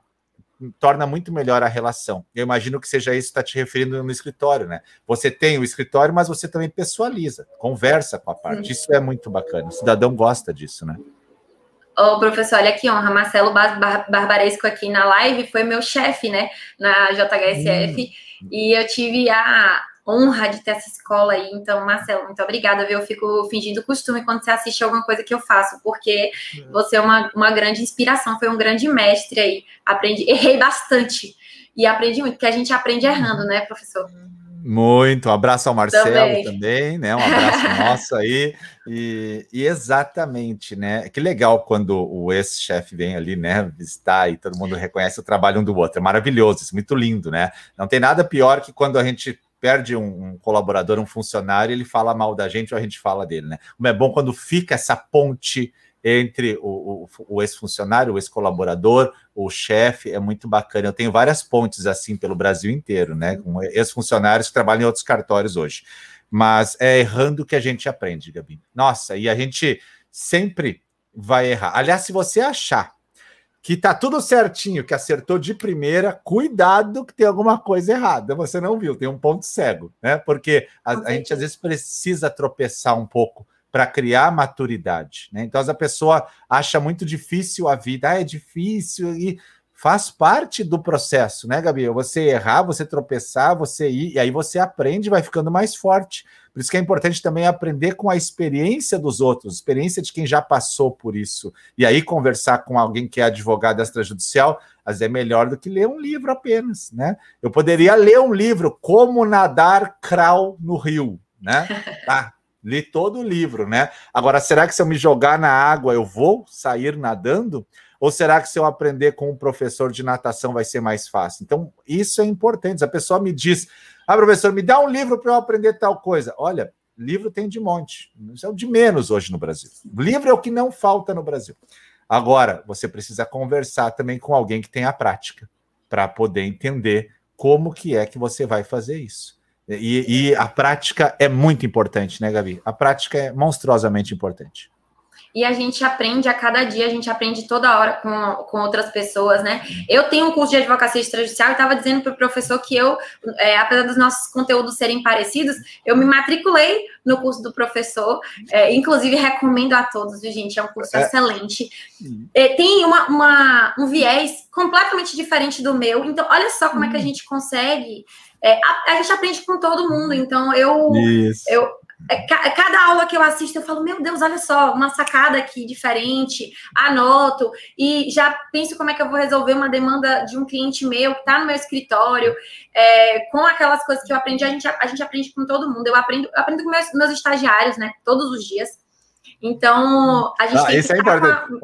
torna muito melhor a relação. Eu imagino que seja isso que está te referindo no escritório, né? Você tem o escritório, mas você também pessoaliza, conversa com a parte. Sim. Isso é muito bacana. O cidadão gosta disso, né? Ô, professor, olha que honra. Marcelo Bar Barbaresco aqui na live foi meu chefe, né, na JHSF. Hum. E eu tive a, honra de ter essa escola aí. Então, Marcelo, muito obrigada, viu? Eu fico fingindo costume quando você assiste alguma coisa que eu faço, porque é. você é uma, uma grande inspiração, foi um grande mestre aí. Aprendi, errei bastante e aprendi muito, porque a gente aprende errando, né, professor? Muito, um abraço ao Marcelo também, também né? Um abraço nosso aí. E, e, exatamente, né? Que legal quando o ex-chefe vem ali, né, visitar e todo mundo reconhece o trabalho um do outro. É maravilhoso, isso é muito lindo, né? Não tem nada pior que quando a gente perde um, um, colaborador, um funcionário, ele fala mal da gente ou a gente fala dele, né? Como é bom quando fica essa ponte entre o, o, o ex-funcionário, o ex-colaborador, o chefe, é muito bacana. Eu tenho várias pontes assim pelo Brasil inteiro, né? Com ex-funcionários que trabalham em outros cartórios hoje. Mas é errando que a gente aprende, Gabi. Nossa, e a gente sempre vai errar. Aliás, se você achar que tá tudo certinho, que acertou de primeira, cuidado que tem alguma coisa errada. Você não viu, tem um ponto cego, né? Porque a, a gente às vezes precisa tropeçar um pouco para criar maturidade, né? Então, a pessoa acha muito difícil a vida, ah, é difícil e faz parte do processo, né, Gabi? Você errar, você tropeçar, você ir, e aí você aprende, vai ficando mais forte. Por isso que é importante também aprender com a experiência dos outros, experiência de quem já passou por isso. E aí conversar com alguém que é advogado extrajudicial, às vezes é melhor do que ler um livro apenas, né? Eu poderia ler um livro, Como Nadar Crawl no Rio, né? Tá, li todo o livro, né? Agora, será que se eu me jogar na água eu vou sair nadando? Ou será que se eu aprender com um professor de natação vai ser mais fácil? Então, isso é importante. Se a pessoa me diz, ah, professor, me dá um livro para eu aprender tal coisa. Olha, livro tem de monte. Isso é o de menos hoje no Brasil. Livro é o que não falta no Brasil. Agora, você precisa conversar também com alguém que tem a prática para poder entender como que é que você vai fazer isso. E, e, a prática é muito importante, né, Gabi? A prática é monstruosamente importante e a gente aprende a cada dia, a gente aprende toda hora com, com outras pessoas, né? Eu tenho um curso de advocacia extrajudicial e estava dizendo para o professor que eu, é, apesar dos nossos conteúdos serem parecidos, eu me matriculei no curso do professor, é, inclusive recomendo a todos, viu, gente? É um curso é. excelente. É, tem uma, uma, um viés completamente diferente do meu, então olha só como é que a gente consegue. É, a, a, gente aprende com todo mundo, então eu, eu é, cada aula que eu assisto, eu falo, meu Deus, olha só, uma sacada aqui diferente, anoto e já penso como é que eu vou resolver uma demanda de um cliente meu que está no meu escritório, é, com aquelas coisas que eu aprendi, a gente, a gente aprende com todo mundo. Eu aprendo, eu aprendo com meus, meus estagiários, né? Todos os dias. Então, a gente ah, tem que. É importante.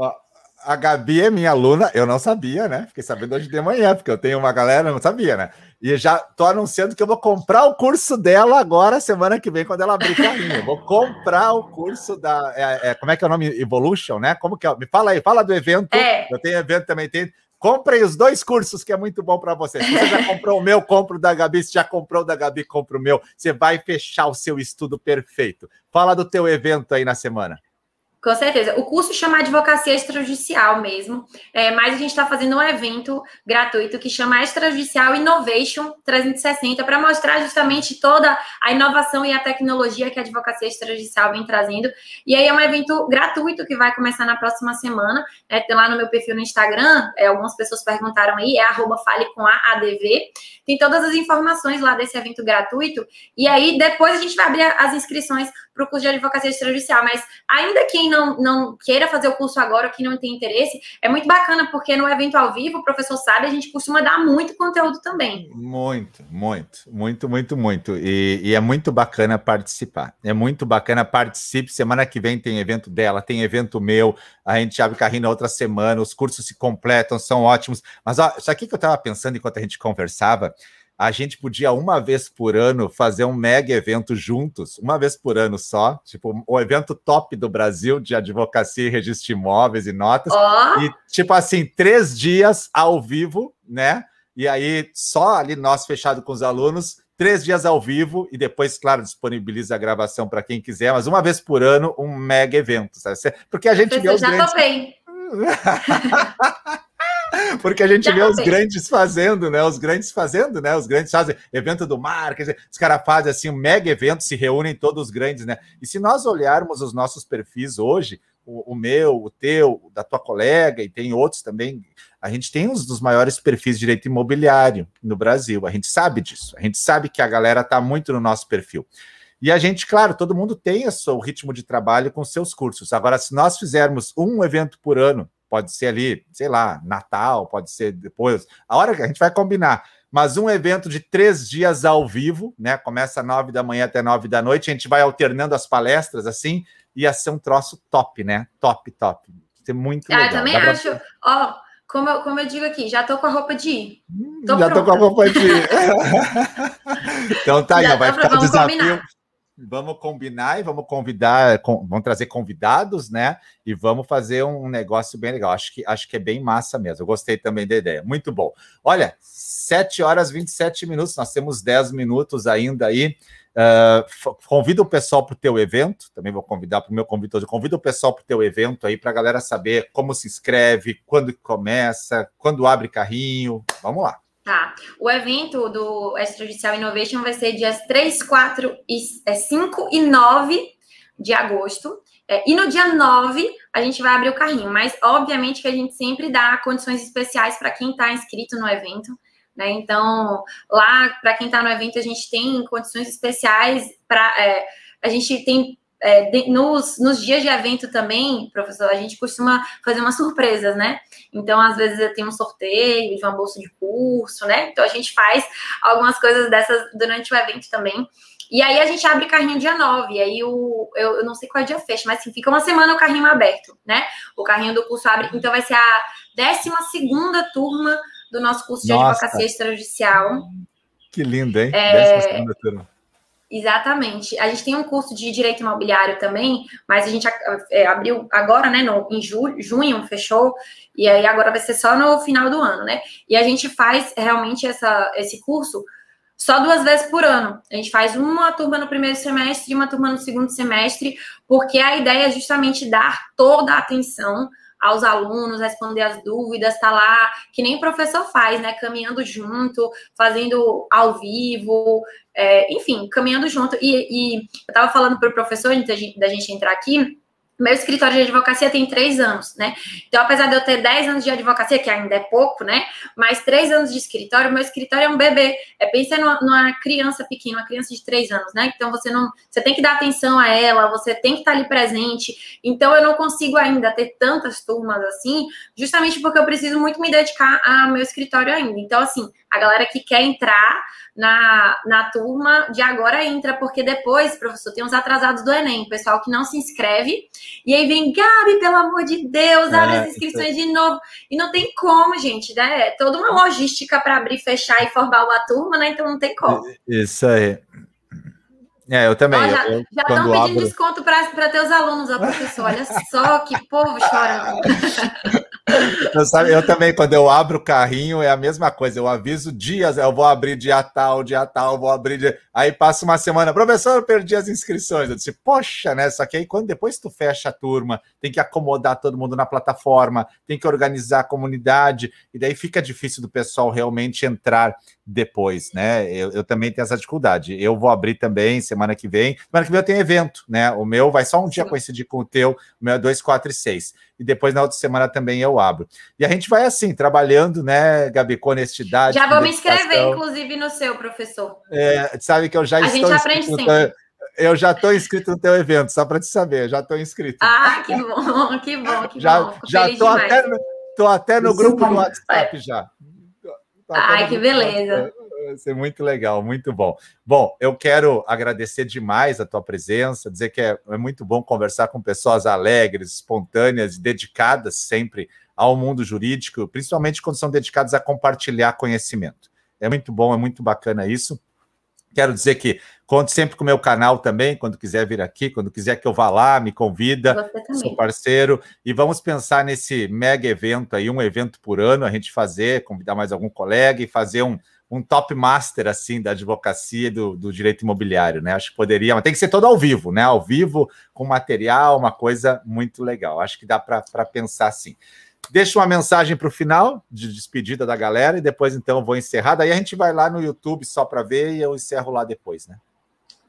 A Gabi é minha aluna, eu não sabia, né? Fiquei sabendo hoje de manhã, porque eu tenho uma galera, não sabia, né? E já tô anunciando que eu vou comprar o curso dela agora, semana que vem, quando ela abrir carrinho. vou comprar o curso da. É, é, como é que é o nome? Evolution, né? Como que é? Me fala aí, fala do evento. É. Eu tenho evento também, tem. Comprem os dois cursos, que é muito bom para você. Se você já comprou o meu, compra o da Gabi. Se já comprou o da Gabi, compra o meu. Você vai fechar o seu estudo perfeito. Fala do teu evento aí na semana. Com certeza. O curso chama Advocacia Extrajudicial mesmo, é, mas a gente está fazendo um evento gratuito que chama Extrajudicial Innovation 360 para mostrar justamente toda a inovação e a tecnologia que a advocacia extrajudicial vem trazendo. E aí é um evento gratuito que vai começar na próxima semana. É, tem lá no meu perfil no Instagram, é, algumas pessoas perguntaram aí, é arroba fale com a ADV. Tem todas as informações lá desse evento gratuito. E aí depois a gente vai abrir as inscrições para o curso de advocacia extrajudicial. Mas ainda quem não, não queira fazer o curso agora, quem não tem interesse, é muito bacana, porque no evento ao vivo, o professor sabe, a gente costuma dar muito conteúdo também. Muito, muito, muito, muito, muito. E, e é muito bacana participar. É muito bacana, participe. Semana que vem tem evento dela, tem evento meu. A gente abre carrinho na outra semana, os cursos se completam, são ótimos. Mas ó, isso aqui que eu estava pensando enquanto a gente conversava a gente podia uma vez por ano fazer um mega evento juntos, uma vez por ano só, tipo o evento top do Brasil de advocacia e registro de imóveis e notas, oh. e tipo assim três dias ao vivo, né? E aí só ali nós fechado com os alunos, três dias ao vivo e depois, claro, disponibiliza a gravação para quem quiser, mas uma vez por ano um mega evento, sabe? Porque a gente vê os já grandes... topei. Porque a gente Já vê os grandes fazendo, né? Os grandes fazendo, né? Os grandes fazem evento do mar, quer dizer, os caras fazem assim um mega evento, se reúnem todos os grandes, né? E se nós olharmos os nossos perfis hoje, o, o meu, o teu, da tua colega, e tem outros também, a gente tem um dos maiores perfis de direito imobiliário no Brasil. A gente sabe disso. A gente sabe que a galera está muito no nosso perfil. E a gente, claro, todo mundo tem o seu ritmo de trabalho com seus cursos. Agora, se nós fizermos um evento por ano, pode ser ali, sei lá, Natal, pode ser depois, a hora que a gente vai combinar. Mas um evento de três dias ao vivo, né? Começa nove da manhã até nove da noite, a gente vai alternando as palestras assim, ia ser um troço top, né? Top, top. Ser muito ah, legal. Eu também Dá acho. Pra... Ó, como eu, como eu digo aqui, já tô com a roupa de ir. Hum, tô já pronta. tô com a roupa de ir. então tá aí, vai ficar o desafio. Combinar vamos combinar e vamos convidar, com, vamos trazer convidados, né? E vamos fazer um negócio bem legal. Acho que, acho que é bem massa mesmo. Eu gostei também da ideia. Muito bom. Olha, 7 horas e 27 minutos, nós temos 10 minutos ainda aí. Uh, convida o pessoal para o teu evento, também vou convidar para o meu convidado, convida o pessoal para o teu evento aí para a galera saber como se inscreve, quando começa, quando abre carrinho. Vamos lá. Tá. O evento do Extrajudicial Innovation vai ser dias 3, 4, e, é, 5 e 9 de agosto. É, e no dia 9, a gente vai abrir o carrinho. Mas, obviamente, que a gente sempre dá condições especiais para quem está inscrito no evento. Né? Então, lá, para quem está no evento, a gente tem condições especiais para. É, a gente tem é, de, nos, nos dias de evento também, professor, a gente costuma fazer umas surpresas, né? Então, às vezes, tem um sorteio de uma bolsa de curso, né? Então, a gente faz algumas coisas dessas durante o evento também. E aí, a gente abre carrinho dia 9. E aí, o, eu, eu não sei qual é o dia fecha, mas assim, fica uma semana o carrinho aberto, né? O carrinho do curso abre. Então, vai ser a 12 turma do nosso curso de Nossa. advocacia extrajudicial. Que lindo, hein? É... turma. Exatamente. A gente tem um curso de direito imobiliário também, mas a gente é, abriu agora, né, no, em julho, junho, fechou, e aí agora vai ser só no final do ano, né? E a gente faz realmente essa, esse curso só duas vezes por ano. A gente faz uma turma no primeiro semestre e uma turma no segundo semestre, porque a ideia é justamente dar toda a atenção aos alunos, responder as dúvidas, tá lá, que nem o professor faz, né? Caminhando junto, fazendo ao vivo, é, enfim, caminhando junto. E, e eu estava falando para o professor, antes da gente entrar aqui, Meu escritório de advocacia tem três anos, né? Então, apesar de eu ter dez anos de advocacia, que ainda é pouco, né? Mas três anos de escritório, meu escritório é um bebê. É pensa numa, numa, criança pequena, uma criança de três anos, né? Então você não, você tem que dar atenção a ela, você tem que estar ali presente. Então eu não consigo ainda ter tantas turmas assim, justamente porque eu preciso muito me dedicar ao meu escritório ainda. Então, assim, a galera que quer entrar na, na turma de agora entra, porque depois, professor, tem uns atrasados do Enem, pessoal que não se inscreve, e aí vem, Gabi, pelo amor de Deus, abre é, as inscrições de novo. E não tem como, gente, né? É toda uma logística para abrir, fechar e formar uma turma, né? Então não tem como. Isso aí. É, eu também. Ó, já estão pedindo abro... desconto para teus alunos, ó, professor. Olha só que povo chorando. Eu, sabe, eu também, quando eu abro o carrinho, é a mesma coisa. Eu aviso dias, eu vou abrir dia tal, dia tal, vou abrir dia... Aí passa uma semana, professor, eu perdi as inscrições. Eu disse, poxa, né? Só que aí quando depois tu fecha a turma, tem que acomodar todo mundo na plataforma, tem que organizar a comunidade, e daí fica difícil do pessoal realmente entrar depois, né? Eu, eu também tenho essa dificuldade. Eu vou abrir também semana que vem. Semana que vem eu tenho evento, né? O meu vai só um dia coincidir com o teu, o meu é 2, 4 e 6 e depois na outra semana também eu abro. E a gente vai assim, trabalhando, né, Gabi, com honestidade. Já vou me inscrever, inclusive, no seu, professor. É, sabe que eu já a estou. A gente aprende sempre. Eu já estou inscrito no teu evento, só para te saber, já estou inscrito. Ah, que bom, que bom, que já, bom. já estou até, no, tô até no grupo do WhatsApp já. Ai, que beleza vai ser muito legal, muito bom. Bom, eu quero agradecer demais a tua presença, dizer que é, é muito bom conversar com pessoas alegres, espontâneas e dedicadas sempre ao mundo jurídico, principalmente quando são dedicadas a compartilhar conhecimento. É muito bom, é muito bacana isso. Quero dizer que conte sempre com o meu canal também, quando quiser vir aqui, quando quiser que eu vá lá, me convida, sou parceiro. E vamos pensar nesse mega evento aí, um evento por ano, a gente fazer, convidar mais algum colega e fazer um, um top master assim da advocacia e do, do, direito imobiliário, né? Acho que poderia, mas tem que ser todo ao vivo, né? Ao vivo, com material, uma coisa muito legal. Acho que dá para pensar assim. Deixa uma mensagem para o final de despedida da galera e depois então eu vou encerrar. Daí a gente vai lá no YouTube só para ver e eu encerro lá depois, né?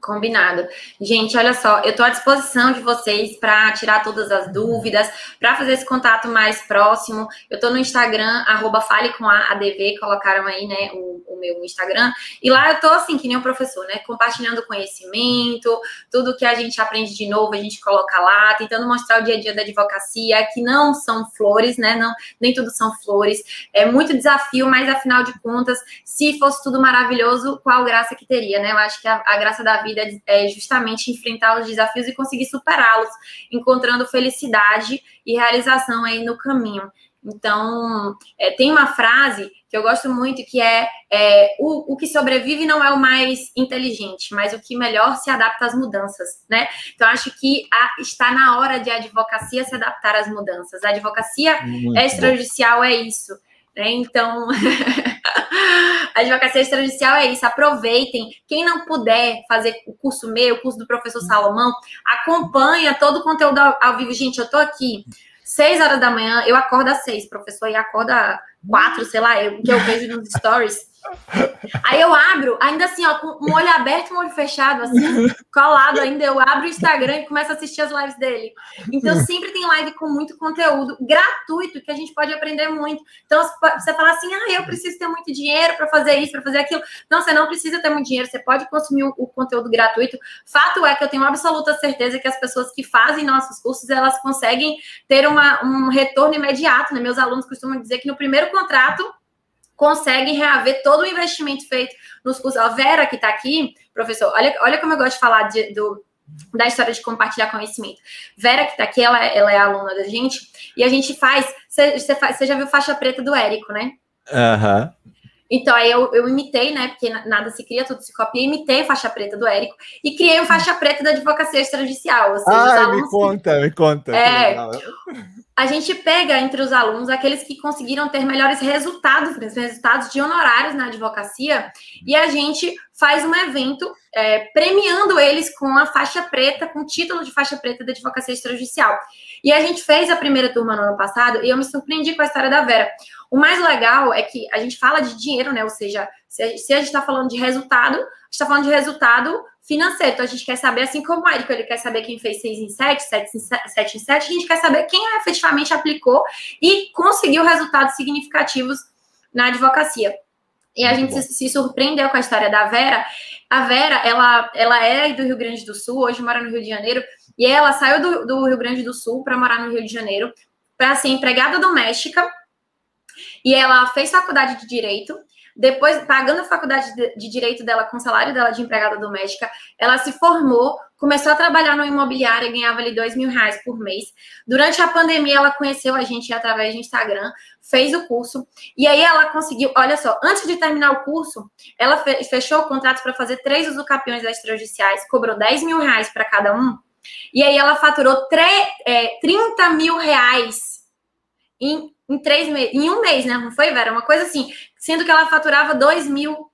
Combinado. Gente, olha só, eu estou à disposição de vocês para tirar todas as dúvidas, para fazer esse contato mais próximo. Eu estou no Instagram, arroba fale com a ADV, colocaram aí, né, o, o, meu Instagram. E lá eu estou assim, que nem o professor, né, compartilhando conhecimento, tudo que a gente aprende de novo, a gente coloca lá, tentando mostrar o dia a dia da advocacia, que não são flores, né, não, nem tudo são flores. É muito desafio, mas afinal de contas, se fosse tudo maravilhoso, qual graça que teria, né? Eu acho que a, a graça da vida vida é justamente enfrentar os desafios e conseguir superá-los, encontrando felicidade e realização aí no caminho. Então, é, tem uma frase que eu gosto muito que é, é o, o, que sobrevive não é o mais inteligente, mas o que melhor se adapta às mudanças, né? Então, acho que a, está na hora de a advocacia se adaptar às mudanças. A advocacia muito extrajudicial bom. é isso. Né? Então, a advocacia extrajudicial é isso. Aproveitem. Quem não puder fazer o curso meu, o curso do professor Salomão, acompanha todo o conteúdo ao vivo. Gente, eu tô aqui seis horas da manhã, eu acordo às seis, professor, e acorda quatro, sei lá, eu, que eu vejo nos stories. Aí eu abro, ainda assim, ó, com um olho aberto e um olho fechado, assim, colado ainda, eu abro o Instagram e começo a assistir as lives dele. Então, sempre tem live com muito conteúdo gratuito que a gente pode aprender muito. Então, você fala assim, ah, eu preciso ter muito dinheiro para fazer isso, para fazer aquilo. Não, você não precisa ter muito dinheiro, você pode consumir o, conteúdo gratuito. Fato é que eu tenho absoluta certeza que as pessoas que fazem nossos cursos, elas conseguem ter uma, um retorno imediato, né? Meus alunos costumam dizer que no primeiro contrato conseguem reaver todo o investimento feito nos cursos. A Vera, que está aqui, professor, olha, olha como eu gosto de falar de, do, da história de compartilhar conhecimento. Vera, que está aqui, ela, ela é aluna da gente, e a gente faz. Você já viu faixa preta do Érico, né? Aham. Uhum. Então, aí eu, eu imitei, né? Porque nada se cria, tudo se copia. Imitei a faixa preta do Érico e criei uma faixa preta da advocacia extrajudicial. Ou seja, me conta, que... me conta. É, a gente pega entre os alunos aqueles que conseguiram ter melhores resultados, resultados de honorários na advocacia, e a gente faz um evento é, premiando eles com a faixa preta, com o título de faixa preta da advocacia extrajudicial. E a gente fez a primeira turma no ano passado e eu me surpreendi com a história da Vera. O mais legal é que a gente fala de dinheiro, né? Ou seja, se a gente está falando de resultado, a gente está falando de resultado financeiro. Então, a gente quer saber, assim como o Érico, ele quer saber quem fez 6 em 7, 7 em 7, em 7 a gente quer saber quem efetivamente aplicou e conseguiu resultados significativos na advocacia. E a gente se, se, surpreendeu com a história da Vera. A Vera, ela, ela é do Rio Grande do Sul, hoje mora no Rio de Janeiro, e ela saiu do, do Rio Grande do Sul para morar no Rio de Janeiro para ser empregada doméstica. E ela fez faculdade de direito. Depois, pagando a faculdade de, direito dela com o salário dela de empregada doméstica, ela se formou, começou a trabalhar no imobiliário ganhava ali dois mil reais por mês. Durante a pandemia, ela conheceu a gente através do Instagram, fez o curso, e aí ela conseguiu, olha só, antes de terminar o curso, ela fechou o contrato para fazer três usucapiões extrajudiciais, cobrou 10 mil reais para cada um, e aí ela faturou é, 30 mil reais em em três meses, em um mês, né? Não foi, Vera? Uma coisa assim, sendo que ela faturava dois mil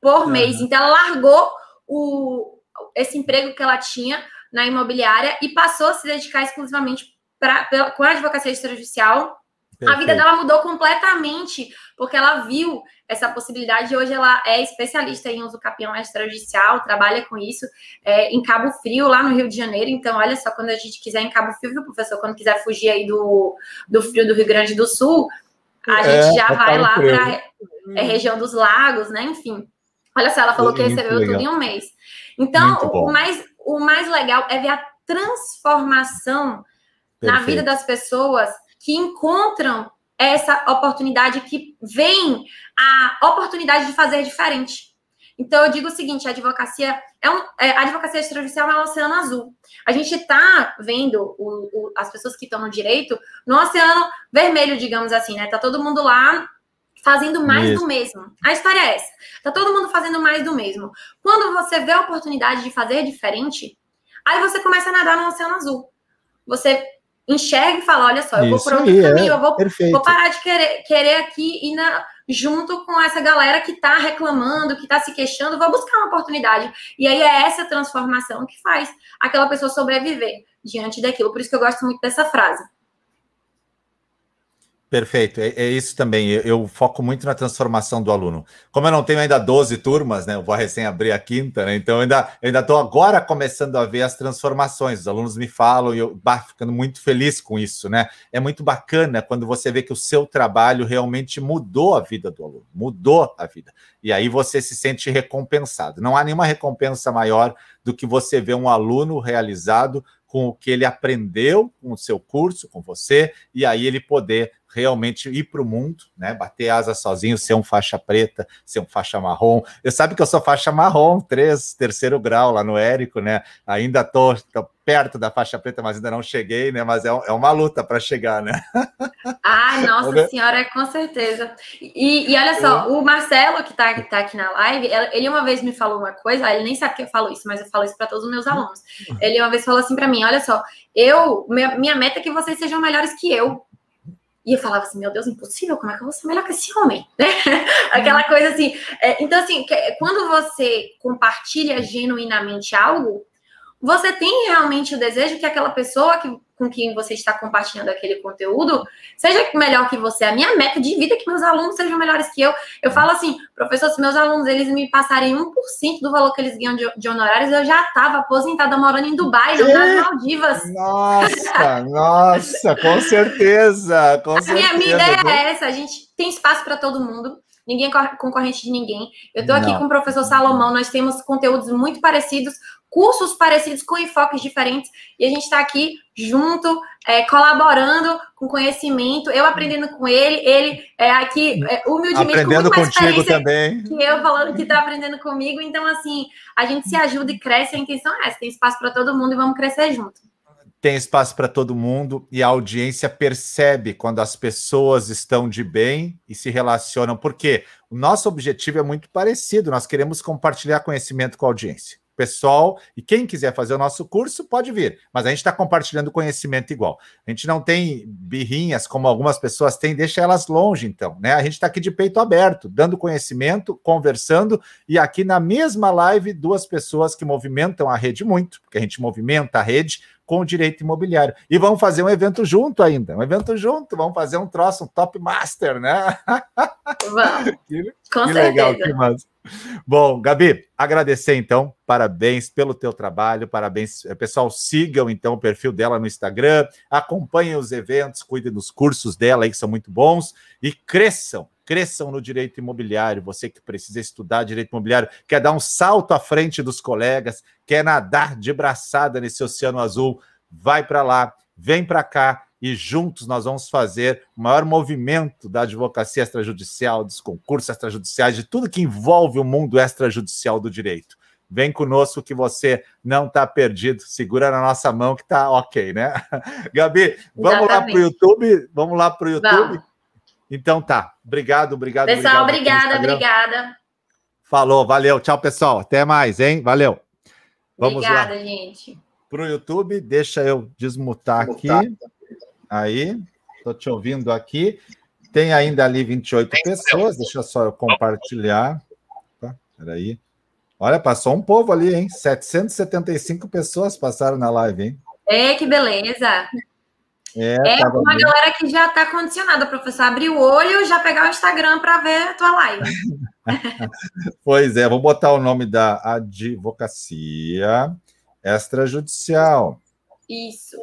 por mês. Então, ela largou o, esse emprego que ela tinha na imobiliária e passou a se dedicar exclusivamente pra, com a advocacia extrajudicial Perfeito. A vida dela mudou completamente, porque ela viu essa possibilidade e hoje ela é especialista em uso capião extrajudicial, trabalha com isso é, em Cabo Frio, lá no Rio de Janeiro. Então, olha só, quando a gente quiser em Cabo Frio, viu, professor? Quando quiser fugir aí do, do frio do Rio Grande do Sul, a é, gente já vai lá para a é, região dos lagos, né? Enfim. Olha só, ela falou que recebeu tudo em um mês. Então, o, o, mais, o mais legal é ver a transformação Perfeito. na vida das pessoas que encontram essa oportunidade, que vem a oportunidade de fazer diferente. Então, eu digo o seguinte: a advocacia é um, é, a advocacia extrajudicial é um oceano azul. A gente está vendo o, o, as pessoas que estão no direito no oceano vermelho, digamos assim, né? Tá todo mundo lá fazendo mais do mesmo. A história é essa. Tá todo mundo fazendo mais do mesmo. Quando você vê a oportunidade de fazer diferente, aí você começa a nadar no oceano azul. Você enxerga e fala: olha só, eu vou por outro aí, caminho, é, eu vou, vou, parar de querer, querer aqui e na, junto com essa galera que está reclamando, que está se queixando, vou buscar uma oportunidade. E aí é essa transformação que faz aquela pessoa sobreviver diante daquilo. Por isso que eu gosto muito dessa frase. Perfeito, é, é, isso também. Eu, eu, foco muito na transformação do aluno. Como eu não tenho ainda 12 turmas, né? Eu vou recém abrir a quinta, né? Então eu ainda ainda estou agora começando a ver as transformações. Os alunos me falam e eu bah, ficando muito feliz com isso, né? É muito bacana quando você vê que o seu trabalho realmente mudou a vida do aluno, mudou a vida. E aí você se sente recompensado. Não há nenhuma recompensa maior do que você ver um aluno realizado com o que ele aprendeu com o seu curso, com você, e aí ele poder realmente ir para o mundo, né? Bater asa sozinho, ser um faixa preta, ser um faixa marrom. Eu sabe que eu sou faixa marrom, três, terceiro grau lá no Érico, né? Ainda tô, tô perto da faixa preta, mas ainda não cheguei, né? Mas é, é uma luta para chegar, né? Ai, nossa senhora, com certeza. E, e olha só, o Marcelo, que está tá aqui na live, ele uma vez me falou uma coisa, ele nem sabe que eu falo isso, mas eu falo isso para todos os meus alunos. Ele uma vez falou assim para mim: olha só, eu, minha, minha meta é que vocês sejam melhores que eu. E eu falava assim, meu Deus, impossível, como é que eu vou ser melhor que esse homem? Né? Aquela uhum. coisa assim. É, então, assim, quando você compartilha genuinamente algo, você tem realmente o desejo que aquela pessoa que, com quem você está compartilhando aquele conteúdo seja melhor que você. A minha meta de vida é que meus alunos sejam melhores que eu. Eu falo assim, professor, se meus alunos eles me passarem 1% do valor que eles ganham de, de honorários, eu já estava aposentada morando em Dubai, não nas Maldivas. Nossa, nossa, com certeza. Com a certeza. minha ideia é essa, a gente tem espaço para todo mundo ninguém é concorrente de ninguém. Eu estou aqui com o professor Salomão, nós temos conteúdos muito parecidos, cursos parecidos com enfoques diferentes, e a gente está aqui junto, é, colaborando com conhecimento, eu aprendendo com ele, ele é, aqui é, humildemente aprendendo com contigo também. Que eu falando que está aprendendo comigo, então assim, a gente se ajuda e cresce, a intenção é essa, tem espaço para todo mundo e vamos crescer junto. Tem espaço para todo mundo e a audiência percebe quando as pessoas estão de bem e se relacionam, porque o nosso objetivo é muito parecido, nós queremos compartilhar conhecimento com a audiência pessoal. E quem quiser fazer o nosso curso pode vir, mas a gente está compartilhando conhecimento igual. A gente não tem birrinhas como algumas pessoas têm, deixa elas longe, então, né? A gente está aqui de peito aberto, dando conhecimento, conversando, e aqui na mesma live, duas pessoas que movimentam a rede muito, porque a gente movimenta a rede com o direito imobiliário. E vamos fazer um evento junto ainda, um evento junto, vamos fazer um troço, um top master, né? Vamos. que, com que legal, que massa. Bom, Gabi, agradecer então, parabéns pelo teu trabalho, parabéns. Eh, pessoal, sigam então o perfil dela no Instagram, acompanhem os eventos, cuidem dos cursos dela aí que são muito bons e cresçam cresçam no direito imobiliário. Você que precisa estudar direito imobiliário, quer dar um salto à frente dos colegas, quer nadar de braçada nesse oceano azul, vai para lá, vem para cá e juntos nós vamos fazer o maior movimento da advocacia extrajudicial, dos concursos extrajudiciais, de tudo que envolve o mundo extrajudicial do direito. Vem conosco que você não está perdido. Segura na nossa mão que está ok, né? Gabi, vamos Exatamente. lá para o YouTube. Vamos lá para o YouTube. Vamos. Então tá. Obrigado, obrigado. Pessoal, obrigado, obrigada, obrigada. Falou, valeu. Tchau, pessoal. Até mais, hein? Valeu. Vamos obrigada, lá. gente. Para o YouTube, deixa eu desmutar, aqui. Aí, estou te ouvindo aqui. Tem ainda ali 28 Tem pessoas. Deixa só eu compartilhar. Tá, peraí. Olha, passou um povo ali, hein? 775 pessoas passaram na live, hein? É, que beleza. É, é uma bem. galera que já está condicionada, professor. Abrir o olho e já pegar o Instagram para ver a tua live. pois é, vou botar o nome da advocacia extrajudicial. Isso.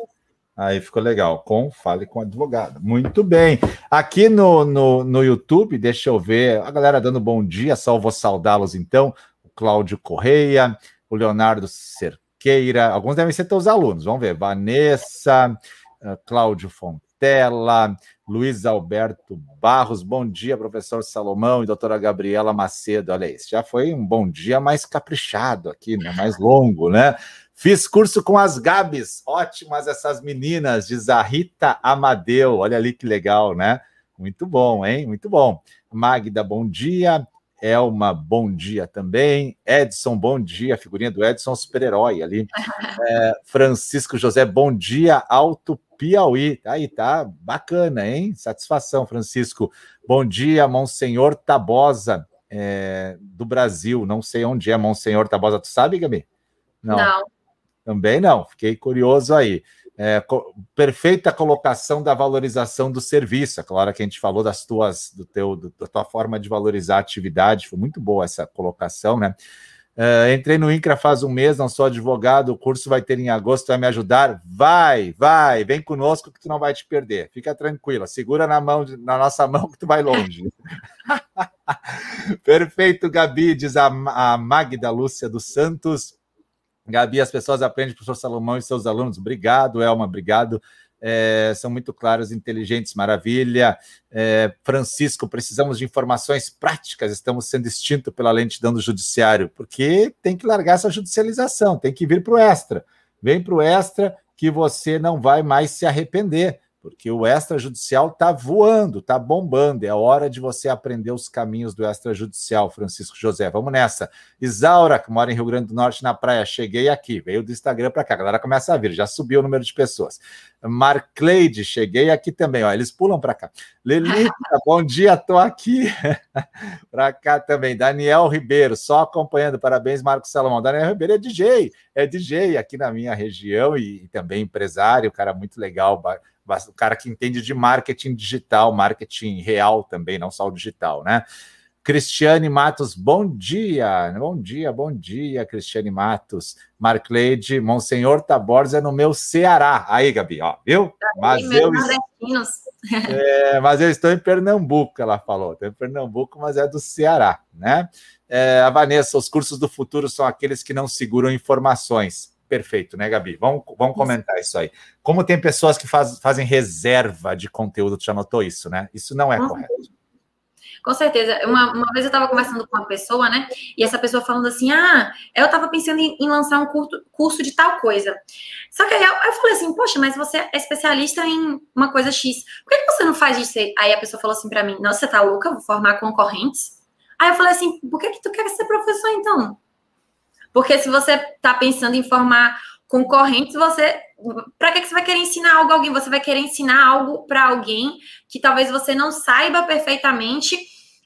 Aí ficou legal. Com Fale com Advogado. Muito bem. Aqui no, no, no YouTube, deixa eu ver, a galera dando bom dia, só vou saudá-los então. O Cláudio Correia, o Leonardo Cerqueira, alguns devem ser teus alunos, vamos ver. Vanessa, Cláudio Fontela, Luiz Alberto Barros, bom dia, professor Salomão e doutora Gabriela Macedo. Olha isso, já foi um bom dia mais caprichado aqui, né? mais longo, né? Fiz curso com as Gabs, ótimas essas meninas, diz a Rita Amadeu. Olha ali que legal, né? Muito bom, hein? Muito bom. Magda, bom dia. Elma, bom dia também. Edson, bom dia. Figurinha do Edson, super-herói ali. É, Francisco José, bom dia. Alto Piauí. Aí, tá bacana, hein? Satisfação, Francisco. Bom dia, Monsenhor Tabosa, é, do Brasil. Não sei onde é Monsenhor Tabosa. Tu sabe, Gabi? Não. Não. Também não. Fiquei curioso aí. É, co perfeita colocação da valorização do serviço. É claro que a gente falou das tuas, do teu, do, da tua forma de valorizar a atividade. Foi muito boa essa colocação, né? Uh, entrei no INCRA faz um mês, não sou advogado, o curso vai ter em agosto, vai me ajudar? Vai, vai, vem conosco que tu não vai te perder. Fica tranquila, segura na mão, na nossa mão que tu vai longe. Perfeito, Gabi, diz a, a Magda Lúcia dos Santos. Gabi, as pessoas aprendem, professor Salomão e seus alunos. Obrigado, Elma, obrigado é, são muito claros, inteligentes, maravilha. É, Francisco, precisamos de informações práticas, estamos sendo extintos pela lentidão do judiciário, porque tem que largar essa judicialização, tem que vir para o extra. Vem para o extra que você não vai mais se arrepender porque o extrajudicial está voando, está bombando. É hora de você aprender os caminhos do extrajudicial, Francisco José. Vamos nessa. Isaura, que mora em Rio Grande do Norte, na praia, cheguei aqui. Veio do Instagram para cá. A galera começa a vir, já subiu o número de pessoas. Marcleide, cheguei aqui também. Ó, eles pulam para cá. Lelita, bom dia, estou aqui. para cá também. Daniel Ribeiro, só acompanhando. Parabéns, Marcos Salomão. Daniel Ribeiro é DJ, é DJ aqui na minha região e, e também empresário, cara muito legal o cara que entende de marketing digital, marketing real também, não só o digital, né? Cristiane Matos, bom dia, bom dia, bom dia, Cristiane Matos. Marcleide, Monsenhor Taborza no meu Ceará. Aí, Gabi, ó, viu? Tá mas eu, é, mas eu estou em Pernambuco, ela falou. Estou em Pernambuco, mas é do Ceará, né? É, a Vanessa, os cursos do futuro são aqueles que não seguram informações perfeito, né, Gabi? Vamos, vamos comentar isso aí. Como tem pessoas que faz, fazem reserva de conteúdo, tu já notou isso, né? Isso não é uhum. correto. Com certeza. Uma, uma vez eu estava conversando com uma pessoa, né? E essa pessoa falando assim: ah, eu estava pensando em, em, lançar um curso, curso de tal coisa. Só que aí eu, eu, falei assim: poxa, mas você é especialista em uma coisa X. Por que, que você não faz isso? Aí a pessoa falou assim para mim: não, você tá louca? Eu vou formar concorrentes. Aí eu falei assim: por que, que tu quer ser professor então? Porque se você está pensando em formar concorrentes, você. Para que, que você vai querer ensinar algo a alguém? Você vai querer ensinar algo para alguém que talvez você não saiba perfeitamente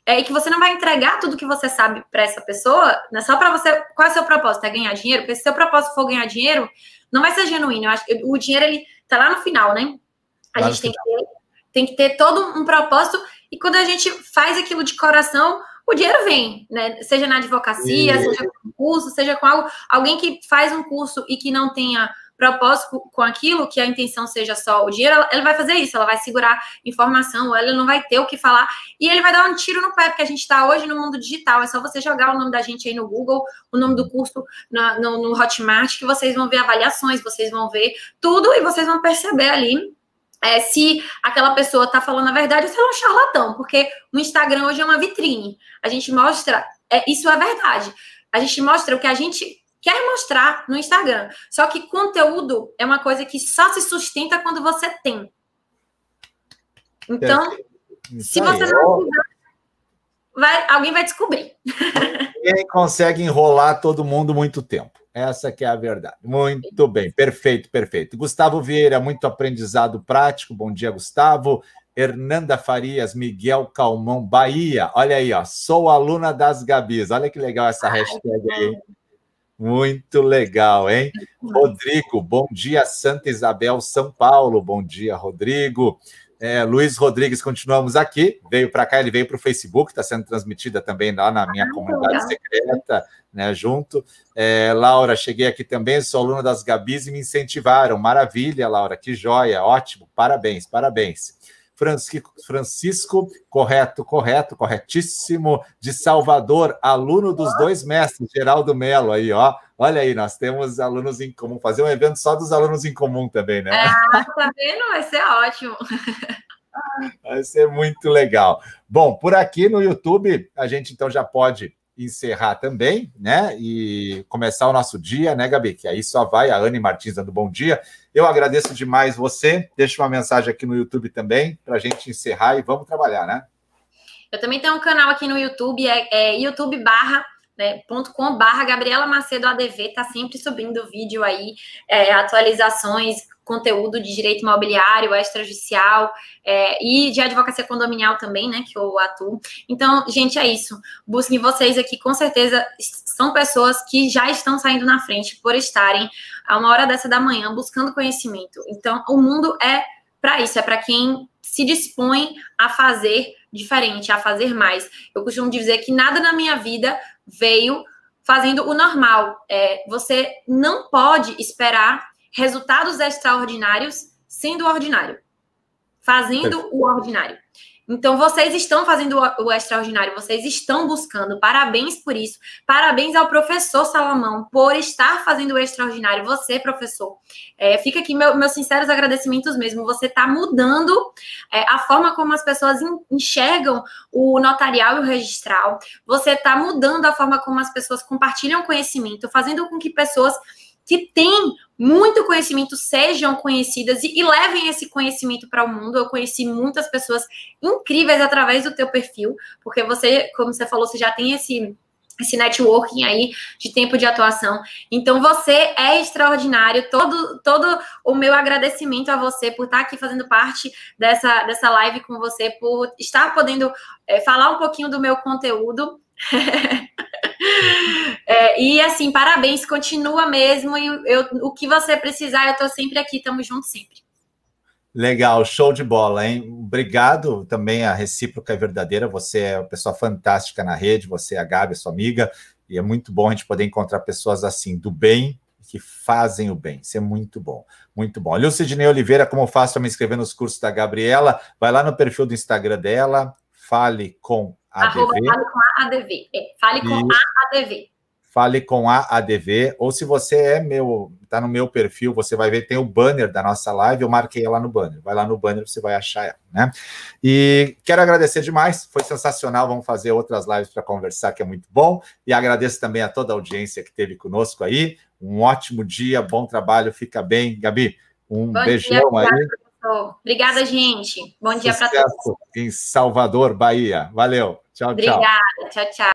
é, e que você não vai entregar tudo que você sabe para essa pessoa, né, só para você. Qual é o seu propósito? É ganhar dinheiro? Porque se seu propósito for ganhar dinheiro, não vai ser genuíno. Eu acho que o dinheiro, ele tá lá no final, né? A gente tem que, ter, tem que ter todo um propósito, e quando a gente faz aquilo de coração, o dinheiro vem, né? Seja na advocacia, e... seja com curso, seja com algo, alguém que faz um curso e que não tenha propósito com aquilo, que a intenção seja só o dinheiro, ela, ela, vai fazer isso, ela vai segurar informação, ela não vai ter o que falar, e ele vai dar um tiro no pé, porque a gente está hoje no mundo digital, é só você jogar o nome da gente aí no Google, o nome do curso no, no, no Hotmart, que vocês vão ver avaliações, vocês vão ver tudo, e vocês vão perceber ali é, se aquela pessoa está falando a verdade ou se ela é um charlatão, porque o Instagram hoje é uma vitrine. A gente mostra, é, isso é verdade. A gente mostra o que a gente quer mostrar no Instagram. Só que conteúdo é uma coisa que só se sustenta quando você tem. Então, se você não quiser, vai, alguém vai descobrir. Ninguém consegue enrolar todo mundo muito tempo. Essa que é a verdade. Muito bem, perfeito, perfeito. Gustavo Vieira, muito aprendizado prático. Bom dia, Gustavo. Hernanda Farias, Miguel Calmão, Bahia. Olha aí, ó. Sou aluna das Gabis. Olha que legal essa hashtag aí, hein? Muito legal, hein? Rodrigo, bom dia, Santa Isabel, São Paulo. Bom dia, Rodrigo. É, Luiz Rodrigues, continuamos aqui. Veio para cá, ele veio para o Facebook, está sendo transmitida também lá na minha ah, comunidade legal. secreta, né? Junto. É, Laura, cheguei aqui também, sou aluna das Gabis e me incentivaram. Maravilha, Laura, que joia, ótimo, parabéns, parabéns. Francisco, Francisco, correto, correto, corretíssimo, de Salvador, aluno dos dois mestres, Geraldo Melo, aí, ó. Olha aí, nós temos alunos em comum, fazer um evento só dos alunos em comum também, né? Ah, tá vendo? Vai ser ótimo. Vai ser muito legal. Bom, por aqui no YouTube, a gente então já pode encerrar também, né? E começar o nosso dia, né, Gabi? Que aí só vai a Anne Martins dando bom dia. Eu agradeço demais você. Deixa uma mensagem aqui no YouTube também para a gente encerrar e vamos trabalhar, né? Eu também tenho um canal aqui no YouTube, é, é YouTube barra né, .com barra Gabriela Macedo ADV, tá sempre subindo vídeo aí, é, atualizações, conteúdo de direito imobiliário, extrajudicial é, e de advocacia condominial também, né, que eu atuo. Então, gente, é isso. Busquem vocês aqui, com certeza são pessoas que já estão saindo na frente por estarem a uma hora dessa da manhã buscando conhecimento. Então, o mundo é para isso, é para quem se dispõe a fazer diferente, a fazer mais. Eu costumo dizer que nada na minha vida veio fazendo o normal. É, você não pode esperar resultados extraordinários sendo ordinário, fazendo o ordinário. Então, vocês estão fazendo o extraordinário, vocês estão buscando. Parabéns por isso. Parabéns ao professor Salomão por estar fazendo o extraordinário. Você, professor. É, fica aqui meu, meus sinceros agradecimentos mesmo. Você está mudando é, a forma como as pessoas enxergam o notarial e o registral. Você está mudando a forma como as pessoas compartilham conhecimento, fazendo com que pessoas que têm muito conhecimento sejam conhecidas e, e levem esse conhecimento para o mundo. Eu conheci muitas pessoas incríveis através do teu perfil, porque você, como você falou, você já tem esse esse networking aí de tempo de atuação. Então você é extraordinário. Todo todo o meu agradecimento a você por estar aqui fazendo parte dessa dessa live com você, por estar podendo é, falar um pouquinho do meu conteúdo. é, e assim, parabéns, continua mesmo. E eu, o que você precisar, eu estou sempre aqui, estamos juntos sempre. Legal, show de bola, hein? Obrigado também, a recíproca é verdadeira. Você é uma pessoa fantástica na rede, você é a Gabi, sua amiga, e é muito bom a gente poder encontrar pessoas assim, do bem, que fazem o bem. Isso é muito bom, muito bom. Olha o Sidney Oliveira, como faço para me inscrever nos cursos da Gabriela? Vai lá no perfil do Instagram dela, fale com ADV. Arroba, fale com a ADV. É, fale com e... a ADV. Fale com a ADV, ou se você é meu, tá no meu perfil, você vai ver, tem o banner da nossa live, eu marquei ela no banner. Vai lá no banner, você vai achar ela, né? E quero agradecer demais, foi sensacional. Vamos fazer outras lives para conversar, que é muito bom. E agradeço também a toda a audiência que teve conosco aí. Um ótimo dia, bom trabalho, fica bem. Gabi, um bom beijão dia, aí. Obrigada, gente. Bom dia para todos. Em Salvador, Bahia. Valeu. Tchau, tchau. Obrigada. Tchau, tchau.